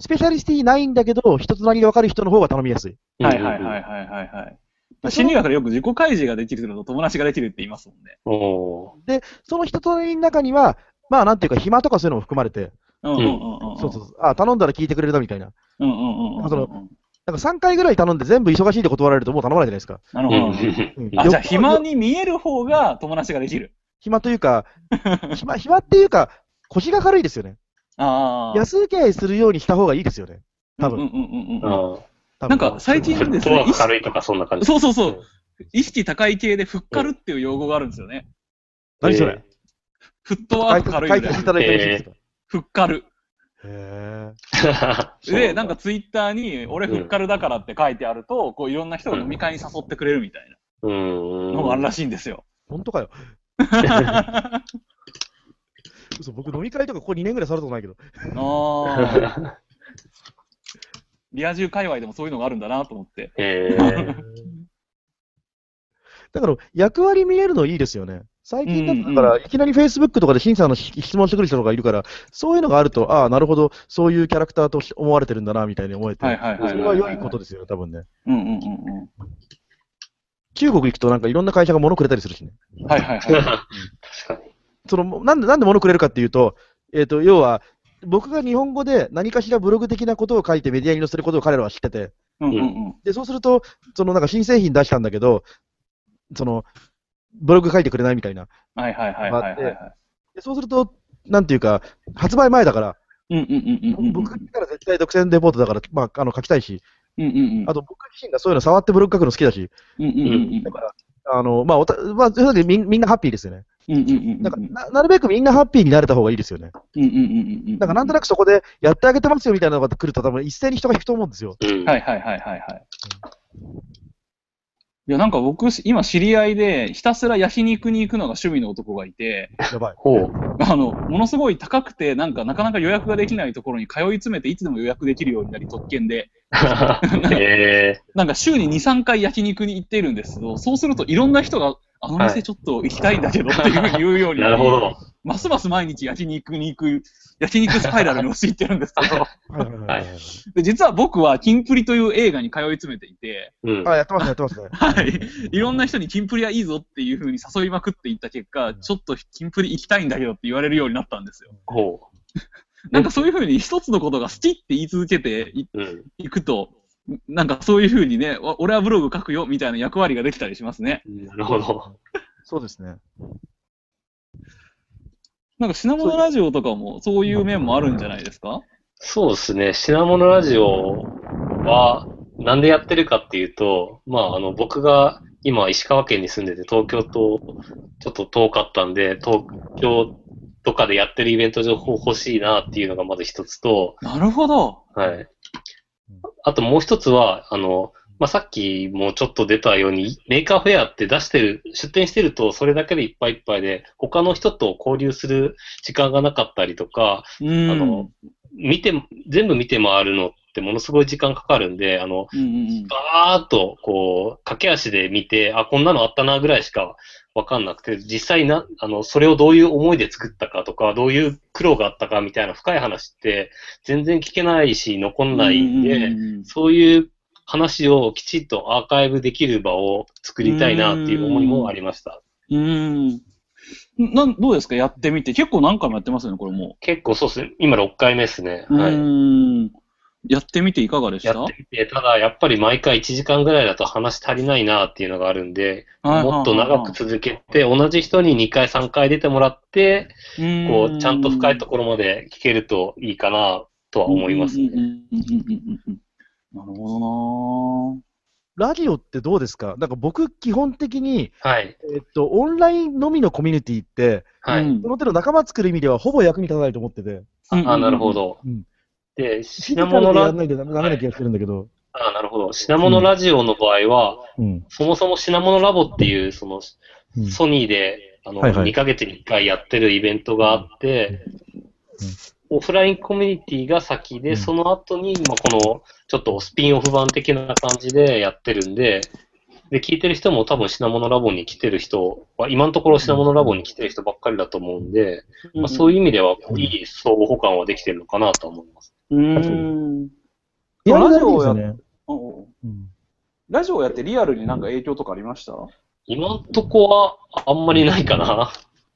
スペシャリティないんだけど、人となりが分かる人の方が頼みやすい。はいはいはいはいはいはい。心理学でよく自己開示ができるのと友達ができるって言いますもんね。おで、その人となりの中には、まあなんていうか、暇とかそういうのも含まれて、うんうんうんうん。そうそうそう、あ頼んだら聞いてくれるなみたいな。うんうんうんなんか3回ぐらい頼んで全部忙しいって断られるともう頼まないじゃないですか？なるーほど。うんあ、じゃあよ暇に見える方が友達ができる。暇というか、暇、暇っていうか、腰が軽いですよね。ああ。安請け合いするようにした方がいいですよね。多分。うんうんうんうんなんか最近ですねワーク軽いとかそんな感じ。そうそうそう。意識高い系でフッカルっていう用語があるんですよね。何それ？フットワーク軽い解みたいな。フッカル。へで、なんかツイッターに、俺フッカルだからって書いてあると、こういろんな人が飲み会に誘ってくれるみたいなうん。のがあるらしいんですよ。ー本当かよ？嘘、僕飲み会とかここ2年ぐらいされたことないけど。ああ。リア充界隈でもそういうのがあるんだなと思って。えー だから、役割見えるのいいですよね。最近だったから、うんいきなり Facebook とかで審査のし質問してくる人がいるから、そういうのがあると、ああ、なるほど、そういうキャラクターと思われてるんだな、みたいに思えて、はいはいはいはいはいそれは良いことですよね、多分ね。うんうんうん中国行くとなんかいろんな会社が物くれたりするしね。うん。はいはいはい。確かに。その、なんで、なんで物くれるかっていうと、えっ、と、要は、僕が日本語で何かしらブログ的なことを書いてメディアに載せることを彼らは知ってて、うんうんうん。で、そうすると、そのなんか新製品出したんだけど、その、ブログ書いてくれないみたいな。はいはいはいはいはいはい。でそうすると、なんていうか、発売前だから、うんうんうんうんうん。僕が見たら絶対独占レポートだから、まあ、あの書きたいし、うんうんうん。あと僕自身がそういうの触ってブログ書くの好きだし、うんうんうんうん。だから、あの、まあ、おたまあ、みんなハッピーですよね。うんうんうんうん。だからな、なるべくみんなハッピーになれた方がいいですよね。うんうんうんうん。だから、なんとなくそこでやってあげてますよみたいなのが来ると、多分一斉に人が引くと思うんですよ。うんはいはいはいはいはい。いや、なんか僕、今知り合いで、ひたすら焼肉に行くのが趣味の男がいて、やばい。ほう。あの、ものすごい高くて、なんかなかなか予約ができないところに通い詰めて、いつでも予約できるようになり、特権で、えなんか週に2、3回焼肉に行っているんですけど、そうするといろんな人が、あの店ちょっと行きたいんだけどっていうふうに言うようー、に なるほど。ますます毎日焼肉に行く、焼肉スパイラルに陥ってるんですけど、はいはいはいはいで実は僕はキンプリという映画に通い詰めていて、うん。あ、やってますね、やってますね。はい。いろんな人にキンプリはいいぞっていう風に誘いまくっていった結果、ちょっとキンプリ行きたいんだけどって言われるようになったんですよ。ほなんかそういう風に一つのことが好きって言い続けていう。うん。いくと、なんかそういう風にね、お俺はブログ書くよみたいな役割ができたりしますね。なるほど。そうですね。なんか品物ラジオとかもそういう面もあるんじゃないですか？そうですね。品物ラジオは、なんでやってるかっていうと、まあ、あの、僕が今石川県に住んでて東京とちょっと遠かったんで、東京とかでやってるイベント情報欲しいなっていうのがまず一つと、なるほど。はい。あともう一つは、あの、まあ、さっきもちょっと出たように、 Maker Faire って出してる、出店してると、それだけでいっぱいいっぱいで、他の人と交流する時間がなかったりとか、うん。あの、見て、全部見て回るのってものすごい時間かかるんで、あの、うんうんうん。バーっと、こう、駆け足で見て、あ、こんなのあったなぐらいしかわかんなくて、実際な、あの、それをどういう思いで作ったかとか、どういう苦労があったかみたいな深い話って、全然聞けないし、残んないんで、そういう話をきちっとアーカイブできる場を作りたいなっていう思いもありました。うん。なん、どうですか？やってみて。結構何回もやってますよね、これも結構そうですね。今6回目ですね。う。はい。うん。やってみていかがでした？やってみて、ただやっぱり毎回1時間ぐらいだと話足りないなっていうのがあるんで、はいもっと長く続けて、同じ人に2回3回出てもらって、こう、ちゃんと深いところまで聞けるといいかなとは思いますね。うんうんうんうんうんうんなるほラジオってどうですか？なんか僕、基本的に、はい。えっと、オンラインのみのコミュニティって、はい。うんその手の仲間作る意味ではほぼ役に立たないと思ってて、どな。あ、なるほどど。で、フィジカルでや品物ラらないとダメダメな気がしてるんだけど、ああ、なるほど。品物ラジオの場合は、うん。そもそも品物ラボっていう、その、うん。ソニーで、あの、はいはい。2ヶ月に1回やってるイベントがあって、オフラインコミュニティが先で、うん。その後に、まあ、この、ちょっとスピンオフ版的な感じでやってるんで、で、聞いてる人も多分品物ラボに来てる人は、今のところ品物ラボに来てる人ばっかりだと思うんで、まあ、そういう意味では、いい相互補完はできてるのかなと思います。うーん。ラジオをやですよね。おうおううんラジオやってリアルになんか影響とかありました？う今のとこは、あんまりないかな。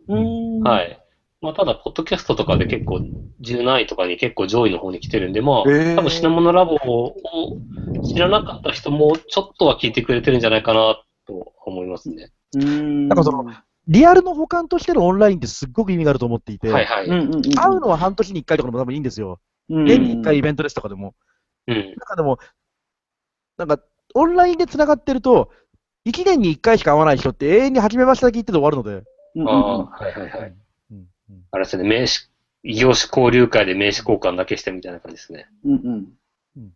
ーん。。はいい。まあ、ただ、ポッドキャストとかで結構、10何位とかに結構上位の方に来てるんで、まあ、えー多分品物ラボを知らなかった人も、ちょっとは聞いてくれてるんじゃないかなと思いますね。うーん。なんかそのリアルの保管としてのオンラインってすっごく意味があると思っていて、はいはい。うんうんうん。会うのは半年に1回とかでも多分いいんですよ。うん年に1回イベントですとかでも。うん。なんかでも、なんか、オンラインで繋がってると、1年に1回しか会わない人って永遠に初めましてだけ言ってて終わるので。ああ、はいはいはい。うんうんあれですね、名刺、異業種交流会で名刺交換だけしてみたいな感じですね。うんうんうん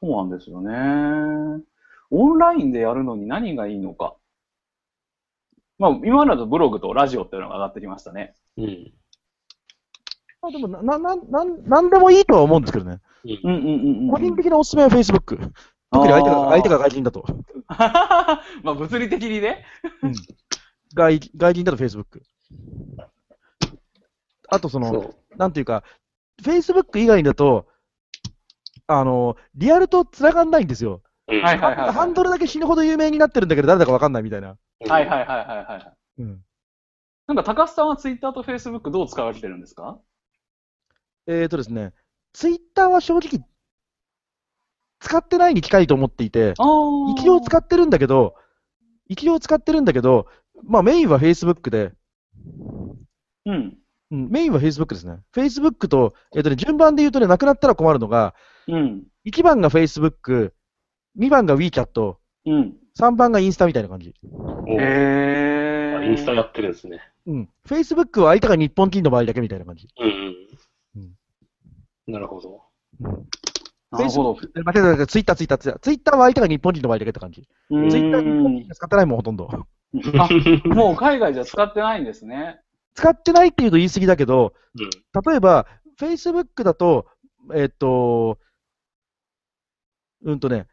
そうなんですよね。オンラインでやるのに何がいいのか。まあ、今までだとブログとラジオっていうのが上がってきましたね。うん。まあでもな、な、な、なんなんでもいいとは思うんですけどね。うんうんうんうんうん。個人的なおすすめは Facebook。特に相手が、相手が外人だと。まあ、物理的にね。外外人だと Facebook。あとその。なんていうか、Facebook 以外だと、あの、リアルと繋がんないんですよ。うんはいはいはい。ハンドルだけ死ぬほど有名になってるんだけど、誰だかわかんないみたいな。うんはいはいはいはいはい。うん。なんか、高須さんはツイッターとフェイスブックどう使われてるんですか？えーとですね、Twitter は正直、使ってないに近いと思っていて。一応使ってるんだけど、一応使ってるんだけど、まあメインは Facebook で、うん。うん、メインは Facebook ですね。Facebook と、えっ、とね、順番で言うとね、なくなったら困るのが、うん。1番が Facebook、2番が WeChat、うん。3番がインスタみたいな感じ。おへえ。あインスタやってるんですね。うん。Facebook は相手が日本人の場合だけみたいな感じ。うん。なるほど。うん。なるほど。ツイッター、ツイッター、ツイッター。ツイッターは相手が日本人の場合だけって感じ。ツイッター日本人使ってないもん、ほとんど。あ、もう海外じゃ使ってないんですね。使ってないっていうと言い過ぎだけど、うん。例えば、Facebook だと、えっと、うんとね、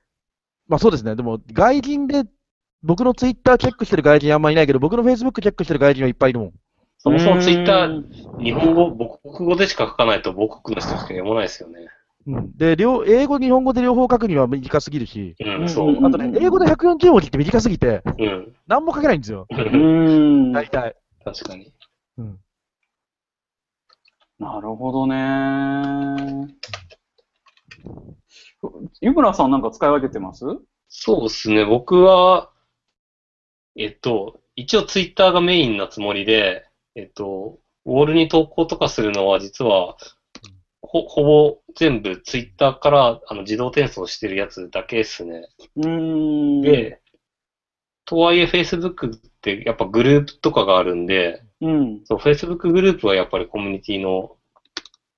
まあそうですね、でも外人で、僕のツイッターチェックしてる外人あんまりいないけど、僕の Facebook チェックしてる外人はいっぱいいるもん。そもそもツイッタうー、日本語、母国語でしか書かないと母国の人しか読まないですよね。うん、で、両英語、日本語で両方書くには短すぎるし、うん、そう。うんあとね、英語で140文字って短すぎて、うん。何も書けないんですよ、ーん。大体。確かに。うん、なるほどね。湯村さんなんか使い分けてます？そうですね。僕は、えっと、一応ツイッターがメインなつもりで、えっと、ウォールに投稿とかするのは実は、ほ、ほぼ全部ツイッターからあの自動転送してるやつだけですね。うーん。で、とはいえ Facebook ってやっぱグループとかがあるんで、うん。そう、Facebook グループはやっぱりコミュニティの、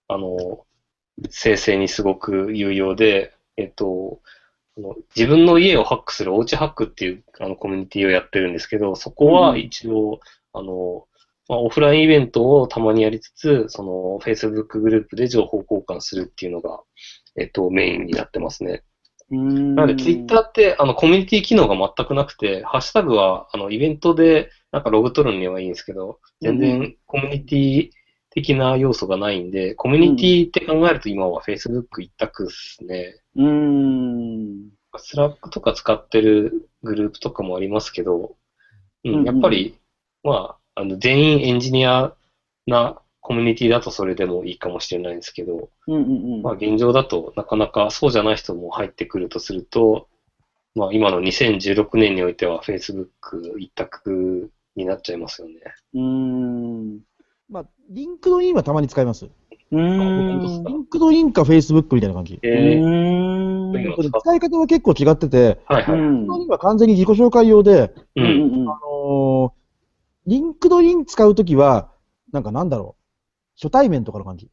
あの、生成にすごく有用で、えっと、自分の家をハックするおうちハックっていうあのコミュニティをやってるんですけど、そこは一応、あの、まあ、オフラインイベントをたまにやりつつ、その Facebook グループで情報交換するっていうのが、えっと、メインになってますね。なので、ツイッターって、あの、コミュニティ機能が全くなくて、ハッシュタグは、あの、イベントで、なんかログ取るにはいいんですけど、全う然コミュニティ的な要素がないんで、コミュニティって考えると今は Facebook 一択ですね。うーん。Slack とか使ってるグループとかもありますけど、うん、やっぱり、まあ、あの、全員エンジニアなコミュニティだとそれでもいいかもしれないんですけど、うんうんうん。まあ現状だとなかなかそうじゃない人も入ってくるとすると、まあ今の2016年においては Facebook 一択になっちゃいますよね。うーん。まあ、 LinkedIn はたまに使います。うーん。 LinkedIn か Facebook みたいな感じ。うえー、使い方は結構違ってて、はいはい。うん LinkedIn は完全に自己紹介用で、うんあのーLinkedIn 使うときは、なんかなんだろう、初対面とかの感じ。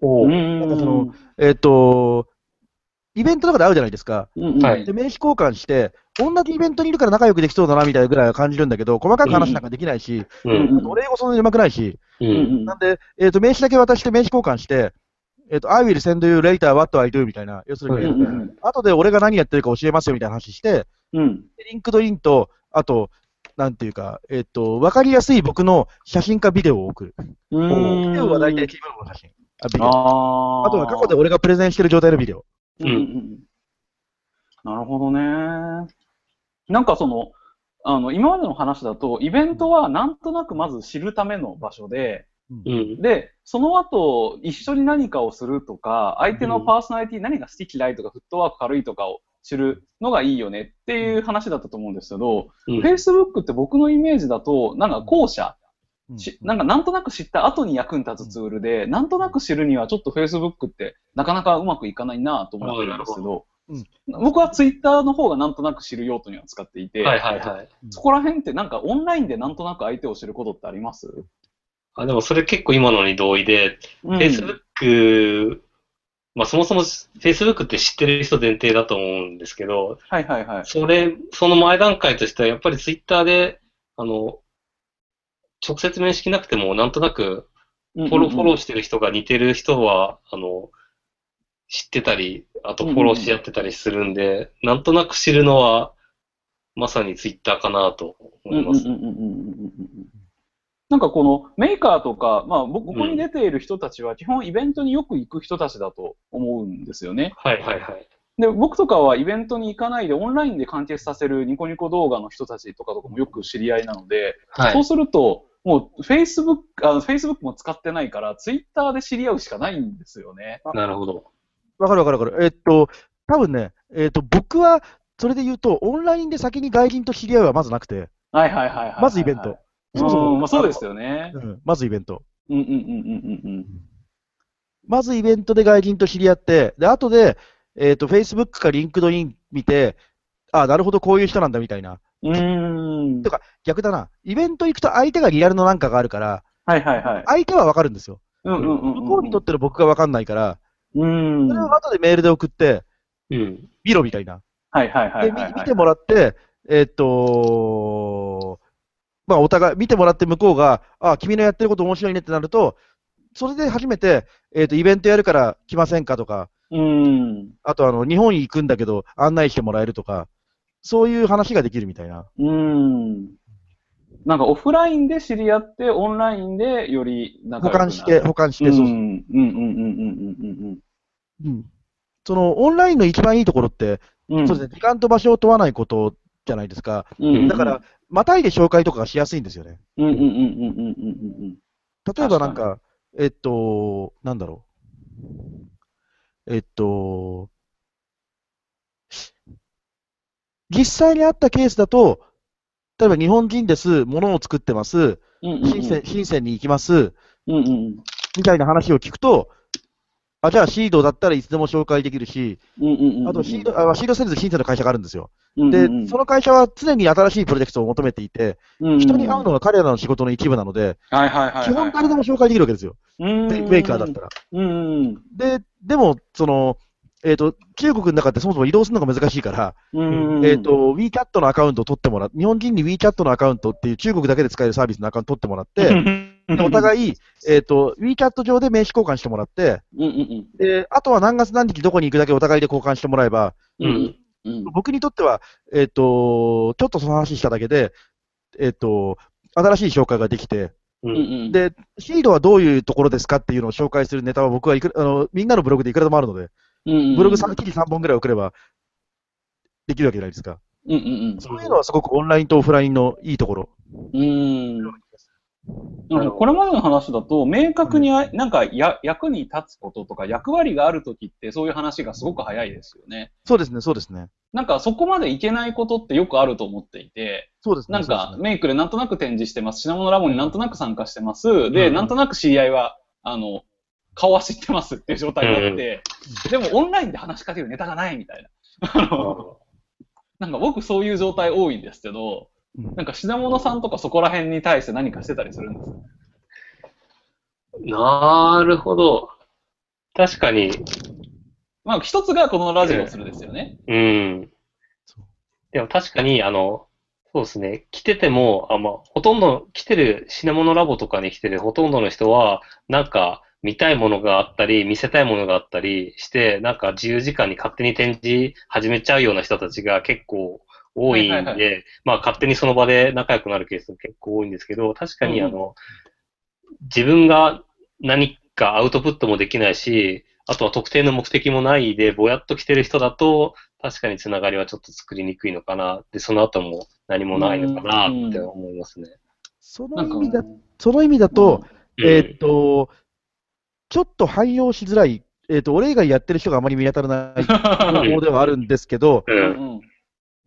お。なんかそのえっ、と、イベントとかで会うじゃないですか。うんうんはいで、名刺交換して、同じイベントにいるから仲良くできそうだなみたいなぐらいは感じるんだけど、細かく話なんかできないし、う。うんん俺英語そんなに上手くないし、う。うんんなんで、えっ、と、名刺だけ渡して名刺交換して、えっ、と、I will send you later what I do みたいな、要するに、うんうん後で俺が何やってるか教えますよみたいな話して、うんで LinkedIn と、あと、なんていうか、えっ、と、わかりやすい僕の写真かビデオを送る。うんビデオは大体キーボードの写真。あビデオあーあとは過去で俺がプレゼンしてる状態のビデオ。うんうんうんなるほどね。なんかその、あの、今までの話だと、イベントはなんとなくまず知るための場所で、うん。で、その後、一緒に何かをするとか、相手のパーソナリティ、何が好き嫌いとか、フットワーク軽いとかを知るのがいいよねっていう話だったと思うんですけど、うん。Facebook って僕のイメージだと、なんか後者、うん。しなんかなんとなく知った後に役に立つツールで、なんとなく知るにはちょっと Facebook ってなかなかうまくいかないなと思ってるんですけど、うん。僕は Twitter の方がなんとなく知る用途には使っていて、はいはいはい。そこら辺ってなんかオンラインでなんとなく相手を知ることってあります、あ、でもそれ結構今のに同意で、うん。Facebook、まあそもそも Facebook って知ってる人前提だと思うんですけど、はいはいはい。それ、その前段階としてはやっぱり Twitter で、あの、直接面識なくてもなんとなくフフォロー、フォローしてる人が似てる人は、あの、知ってたり、あとフォローし合ってたりするんで、なんとなく知るのは、まさにツイッターかなと思います。うんうんうんうんうんうんうんなんかこのメーカーとか、まあ、僕ここに出ている人たちは基本イベントによく行く人たちだと思うんですよね。はいはいはい。で、僕とかはイベントに行かないでオンラインで完結させるニコニコ動画の人たちとかとかもよく知り合いなので、はい。そうすると、もう Facebook、あ Facebook も使ってないから、Twitter で知り合うしかないんですよね。なるほど。わかるわかるわかる。えっと、多分ね、えっと、僕は、それで言うと、オンラインで先に外人と知り合いはまずなくて、はいはいはいはいはい。まずイベント。そそもそもまあ、そうですよね。うん、まずイベント。うんうんうんうんうんうん。まずイベントで外人と知り合って、で、後で、えっと、Facebook か LinkedIn 見て、あなるほど、こういう人なんだみたいな。うーん。とか逆だな。イベント行くと相手がリアルのなんかがあるから、はいはいはい。相手はわかるんですよ。うんうんうんうん。向こうにとっての僕がわかんないから、うーん。それを後でメールで送って、うん。見ろみたいな。はいはいはいで、はいはい。み見てもらって、えっと、まあ、お互い、見てもらって向こうが、あ、君のやってること面白いねってなると、それで初めて、えっ、と、イベントやるから来ませんかとか、うーん。あと、あの、日本に行くんだけど、案内してもらえるとか、そういう話ができるみたいな。うーん。なんかオフラインで知り合って、オンラインでより保管して、保管して、そうそううんうんうんうんうんうんその、オンラインの一番いいところって、うんうん。そうですね、時間と場所を問わないことじゃないですか。うんうん。だから、またいで紹介とかがしやすいんですよね。うんうんうんうんうんうんうん例えばなんか、えっと、なんだろう。えっと、実際にあったケースだと、例えば日本人です、物を作ってます、うんうんうん。深セン深センに行きます、うんうんみたいな話を聞くと、あ、じゃあシードだったらいつでも紹介できるし。あとシード、あシードセールス深センの会社があるんですよ。うんでその会社は常に新しいプロジェクトを求めていて、うんうん人に会うのが彼らの仕事の一部なので。基本誰でも紹介できるわけですよ。うんメメーカーだったら。うんうんで、でも、その、えっ、と、中国の中ってそもそも移動するのが難しいから、うんうん。えっ、と、WeChat のアカウントを取ってもらって、日本人に WeChat のアカウントっていう中国だけで使えるサービスのアカウントを取ってもらって、でお互い、えっ、と、WeChat 上で名刺交換してもらって、うんうんで、あとは何月何日どこに行くだけお互いで交換してもらえば、うん。うんうん。僕にとっては、えっ、と、ちょっとその話しただけで、えっ、と、新しい紹介ができて、う。うんんうん。で、シードはどういうところですかっていうのを紹介するネタは僕はいくらあの、みんなのブログでいくらでもあるので、うんうん、ブログ3記事3本ぐらい送ればできるわけじゃないですか。うんうんうん。そういうのはすごくオンラインとオフラインのいいところ。うん。これまでの話だと、明確にあなんかや役に立つこととか役割があるときってそういう話がすごく早いですよね。そうですね、そうですね。なんかそこまでいけないことってよくあると思っていて、そうですね。なんかメイクでなんとなく展示してます。品物ラボになんとなく参加してます。で、うんなんとなく知り合いは、あの、顔は知ってますっていう状態になって、でもオンラインで話しかけるネタがないみたいな。あのなんか僕そういう状態多いんですけど、うんなんか品物さんとかそこら辺に対して何かしてたりするんですなるほど。確かに、まあ、一つがこのラジオをするですよね。うん。でも確かに、あの、そうですね。来てても、あまあ、ほとんど、来てる品物ラボとかに来てるほとんどの人は、なんか、見たいものがあったり、見せたいものがあったりして、なんか自由時間に勝手に展示始めちゃうような人たちが結構多いんで、はいはいはまあ勝手にその場で仲良くなるケースが結構多いんですけど、確かにうんあの、自分が何かアウトプットもできないし、あとは特定の目的もないで、ぼやっと来てる人だと、確かにつながりはちょっと作りにくいのかな。で、その後も何もないのかなって思いますね。その意味だ、その意味だと、うんえーっと、ちょっと汎用しづらい、えーっと、俺以外やってる人があまり見当たらない 方法ではあるんですけど、う。うんん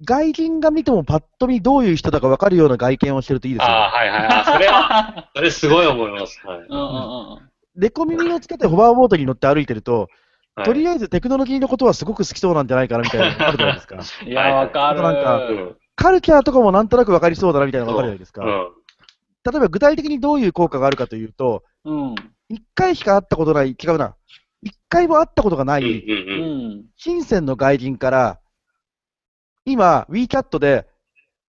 外人が見てもパッと見どういう人だか分かるような外見をしてるといいですよ。ああ、はいはい。あそれは、それすごい思います。はい。うんうんうん猫耳をつけてホバーボードに乗って歩いてると、はいとりあえずテクノロジーのことはすごく好きそうなんじゃないかなみたいなのがあるじゃないですか。うん。いや、わかる。なんかうん。カルチャーとかもなんとなく分かりそうだなみたいなのが分かるじゃないですか。うん。例えば具体的にどういう効果があるかというと、うん。1回しか会ったことない、違うな、1回も会ったことがなうん。うい、うんん。深センの外人から、今、WeChat で、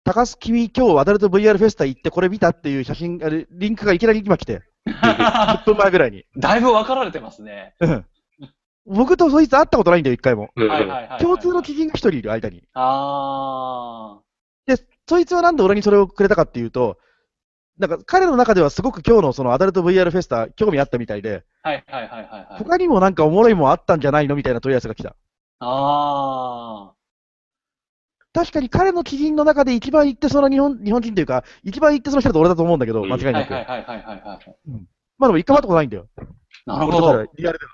高須君、今日アダルト VR フェスタ行ってこれ見たっていう写真、あれリンクがいきなり今来て、10分前ぐらいに。だいぶ分かられてますね。うん僕とそいつ会ったことないんだよ、1回も。うん。はいはいはいはい。共通の知人が1人いる間に。あで、そいつはなんで俺にそれをくれたかっていうと、なんか彼の中ではすごく今日のそのアダルト VR フェスタ興味あったみたいで、あ。はいはいはいはいはい。他にもなんかおもろいもんあったんじゃないのみたいな問い合わせが来た。あ確かに彼の知人の中で一番行ってその日本日本人というか、一番行ってその人だと俺だと思うんだけど。間違いなく。はいはいはいはいはいはい。まあでも一回も会ったことないんだよ。なるほど。リアルでは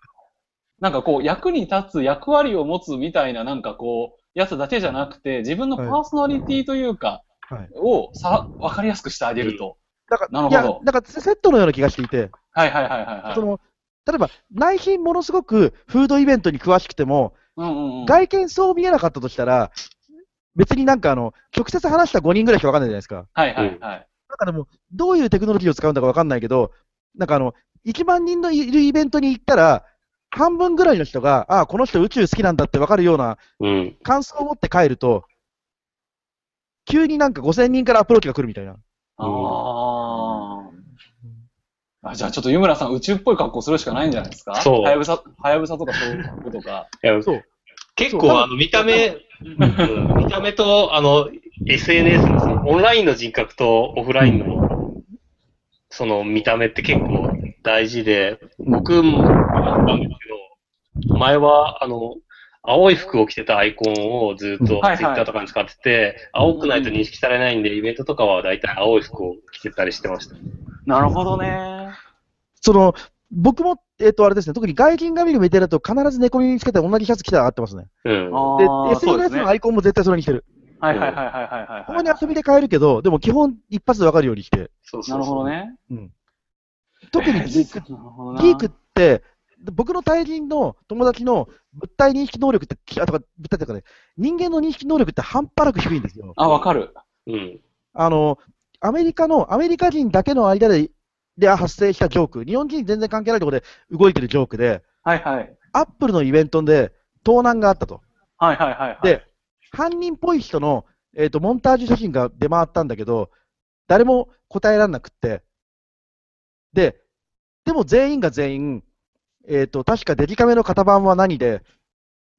なんかこう、役に立つ役割を持つみたいな、なんかこう、やつだけじゃなくて、自分のパーソナリティというか、はいをさ、わかりやすくしてあげると。だから、なるほどいや、なんかセットのような気がしていて、はいはいはいはいはい。その、例えば内心ものすごくフードイベントに詳しくても、うんうんうん。外見そう見えなかったとしたら、別になんかあの、直接話した5人ぐらいしかわかんないじゃないですか。はいはいはい。なんかでも、どういうテクノロジーを使うんだかわかんないけど、なんかあの、1万人のいるイベントに行ったら、半分ぐらいの人が、ああ、この人宇宙好きなんだってわかるようなうん。感想を持って帰ると、急になんか5000人からアプローチが来るみたいな。あーあ。じゃあちょっと湯村さん宇宙っぽい格好するしかないんじゃないですか？そうはやぶさ、はやぶさとかそういうことか。いやそう。結構、あの、見た目、うん。見た目と、あの、SNS のその、オンラインの人格とオフラインの、その、見た目って結構大事で、僕もあったんですけど、前は、あの、青い服を着てたアイコンをずっとはいはい。Twitter とかに使ってて、青くないと認識されないんで、イベントとかは大体青い服を着てたりしてました。なるほどね。その、僕も、えっ、と、あれですね、特に外人が見るメディアだと必ず猫耳につけて同じシャツ着て上がってますね。うん。で、SNS ね。のアイコンも絶対それにしてる。はいはいはいはいはいはい。たまに遊びで変えるけど、でも基本一発でわかるようにして。そうそうそうなるほど。ね。特に ギーク、ギークって、僕の対人の友達の物体認識能力って、あとか物体とかね、人間の認識能力って半端なく低いんですよ。あ、わかる。うん。あの、アメリカの、アメリカ人だけの間で、で発生したジョーク、日本人に全然関係ないところで動いてるジョークで、はいはい。アップルのイベントで盗難があったと。はいはいはいはい。で、犯人っぽい人の、えー、とモンタージュ写真が出回ったんだけど、誰も答えられなくって、で、でも全員が全員、えー、と確かデジカメの型番は何で、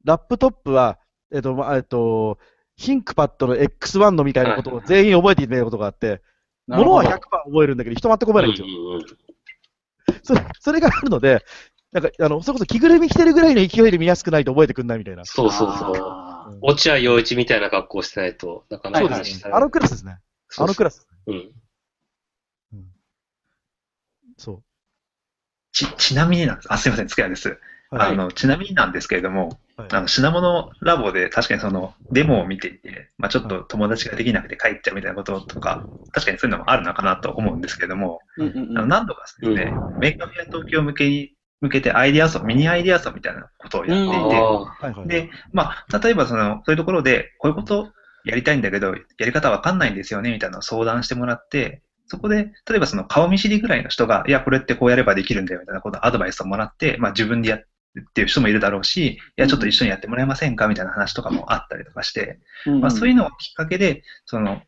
ラップトップは、えーとまあえー、とシンクパッドの X1 のみたいなことを全員覚えていたことがあって、ものはなるほど100%覚えるんだけど、人全く覚えないんですよ。うんうんそれそれがあるので、なんかあのそれこそ着ぐるみ着てるぐらいの勢いで見やすくないと覚えてくんないみたいな。そうそうそう。落合陽一みたいな格好してないと、なかなかはいはい実施されないあのクラスですね。あのクラス。うん。そう。ち、ちなみになんです。あ、すいません、つけやです。はい。あの、ちなみになんですけれども、はい。あの、品モノラボで確かにその、デモを見ていて、まあちょっと友達ができなくて帰っちゃうみたいなこととか、確かにそういうのもあるのかなと思うんですけれども、うんうんあのうん何度かですね、 Maker Faire 東京向けに、向けてアイディアソン、ミニアイディアソンみたいなことをやっていて。で、まあ、例えばその、そういうところで、こういうことやりたいんだけど、やり方わかんないんですよね、みたいなのを相談してもらって、そこで、例えばその顔見知りぐらいの人が、いや、これってこうやればできるんだよ、みたいなことをアドバイスをもらって、まあ自分でやっていう人もいるだろうし、いや、ちょっと一緒にやってもらえませんか？みたいな話とかもあったりとかして、まあ、そういうのをきっかけで、その、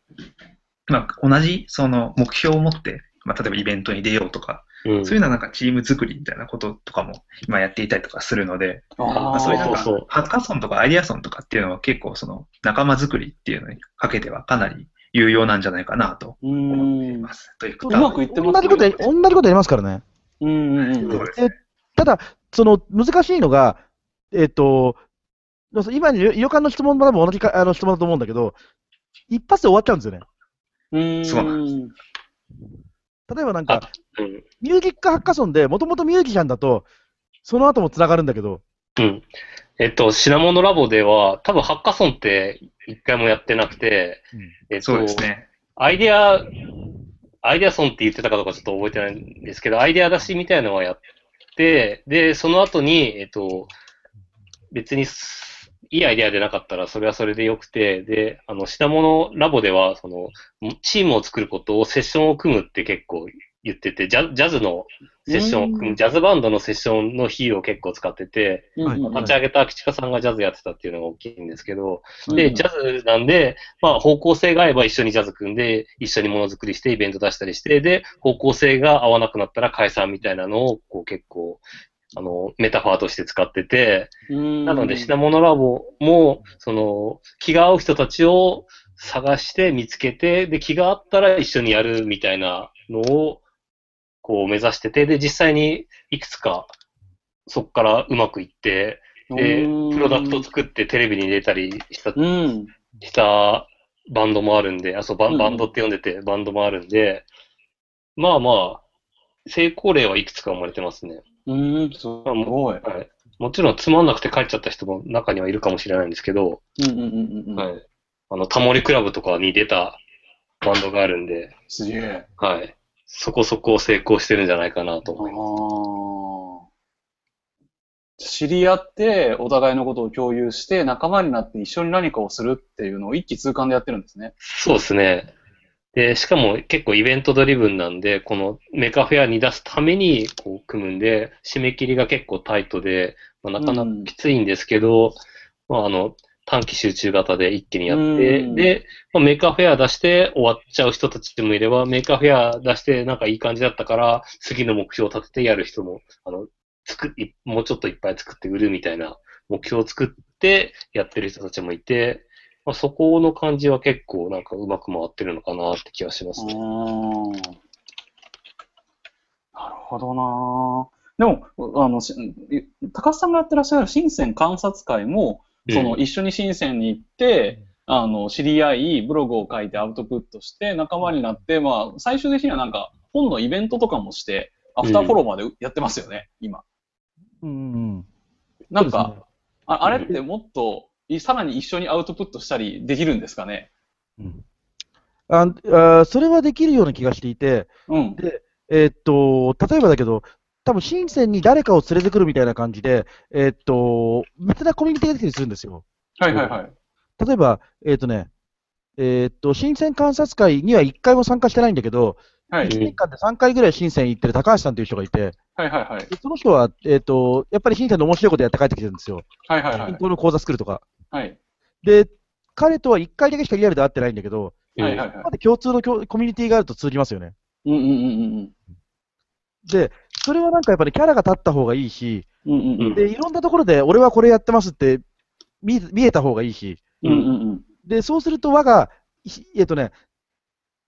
まあ、同じ、その、目標を持って、まあ、例えばイベントに出ようとか、うん。そういうのはなんかチーム作りみたいなこととかも今やっていたりとかするので、あまあ、そういうなんかハッカソンとかアイデアソンとかっていうのは結構その仲間作りっていうのにかけてはかなり有用なんじゃないかなとう思っていん。ます。といううまくいってます同じことや、同じことやりますからね。うんうんうん。ただ、その難しいのが、えっ、と、今の旅館の質問も多分同じかあの質問だと思うんだけど、一発で終わっちゃうんですよね。うん。そうなん例えばなんか、うん。ミュージックハッカソンで、もともとミュージシャンだと、その後も繋がるんだけど、うん。えっと、品物ラボでは、多分ハッカソンって一回もやってなくて、えっと、そうですね。アイデア、アイデアソンって言ってたかどうかちょっと覚えてないんですけど、アイデア出しみたいなのはやって、で、その後に、えっと、別にいいアイデアでなかったらそれはそれでよくて、で、あの、品物ラボでは、その、チームを作ることをセッションを組むって結構言ってて、ジャジャズのセッションを組うん。む、ジャズバンドのセッションの比喩を結構使ってて、はい立ち上げた秋近さんがジャズやってたっていうのが大きいんですけど、うん。で、ジャズなんで、まあ方向性が合えば一緒にジャズ組んで、一緒にものづくりしてイベント出したりして、で、方向性が合わなくなったら解散みたいなのを、こう結構、あの、メタファーとして使ってて、うん。なので、品物ラボも、その、気が合う人たちを探して見つけて、で、気が合ったら一緒にやるみたいなのを、こう目指してて、で、実際にいくつか、そこからうまくいって、で、プロダクト作ってテレビに出たりしたうん。したバンドもあるんで、あ、そう、バうんバンドって呼んでて、バンドもあるんで、まあまあ、成功例はいくつか生まれてますね。うん。すごい。はい。もちろんつまんなくて帰っちゃった人も中にはいるかもしれないんですけど、うんうんうんうん。はい。あの、タモリクラブとかに出たバンドがあるんで、すげえ。はい。そこそこ成功してるんじゃないかなと思います。知り合って、お互いのことを共有して、仲間になって一緒に何かをするっていうのを一気通貫でやってるんですね。そうですね。で、しかも結構イベントドリブンなんで、このメカフェアに出すためにこう組むんで、締め切りが結構タイトで、まあ、なかなかきついんですけど、まああの、短期集中型で一気にやって、うんで、まあ、 Maker Faire 出して終わっちゃう人たちもいれば、 Maker Faire 出してなんかいい感じだったから、次の目標を立ててやる人も、あの、作いもうちょっといっぱい作って売るみたいな目標を作ってやってる人たちもいて、まあ、そこの感じは結構なんかうまく回ってるのかなって気がしますね。うん。なるほどなでも、あの、し高須さんがやってらっしゃる深セン観察会も、その、うん一緒に深センに行って、あの、知り合い、ブログを書いてアウトプットして、仲間になって、まあ、最終的にはなんか、本のイベントとかもして、アフターフォローまでやってますよね、今。うんうん。なんか、ねああれってもっと、いさらに一緒にアウトプットしたりできるんですかね？うんああそれはできるような気がしていて、うん。えーっと、例えばだけど、多分深センに誰かを連れてくるみたいな感じで、えーっと、別なコミュニティができたりするんですよ。はいはいはい。例えば、えーっとね、えーっと、深セン観察会には1回も参加してないんだけど、はい。1年間で3回ぐらい深セン行ってる高橋さんという人がいて、はいはいはい。でその人は、えーっと、やっぱり深センの面白いことやって帰ってきてるんですよ。はいはいはい銀。行の口座作るとか。はい。で、彼とは1回だけしかリアルで会ってないんだけど、うんはいはいはいここま。で共通のココミュニティがあると通じますよね。うんうんうんで、それはなんかやっぱりキャラが立った方がいいし、うん。うんうんうん。で、いろんなところで俺はこれやってますって見見えた方がいいし、うんうんうん。で、そうすると輪が、ひえっとね、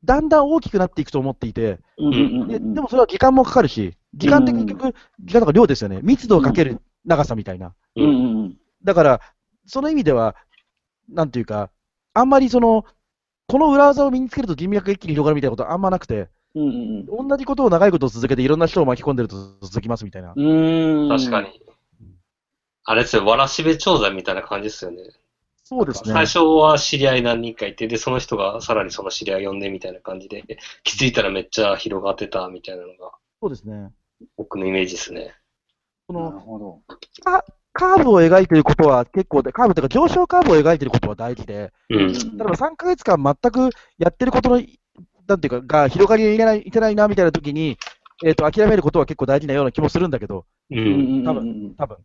だんだん大きくなっていくと思っていて、うんうんうんでうん。でもそれは時間もかかるし、時間って結局、時間とか量ですよね。密度をかける長さみたいな。うんうんうん。だから、その意味では、なんていうか、あんまりその、この裏技を身につけると人脈が一気に広がるみたいなことはあんまなくて、うんうん同じことを長いこと続けていろんな人を巻き込んでると続きますみたいな。うん。うーん。確か。に。あれですよ、わらしべ長者みたいな感じですよね。そうですね。最初は知り合い何人かいて、で、その人がさらにその知り合い呼んでみたいな感じで、気づいたらめっちゃ広がってたみたいなのが、そうですね。僕のイメージですね。そなるのほど。カーブを描いていることは結構で、カーブというか上昇カーブを描いていることは大事で、うん。例えば3ヶ月間全くやってることの、なんていうか、が広がりがいけないいけないなみたいな時に、えっ、と、諦めることは結構大事なような気もするんだけう。うんうんんうん多分多分。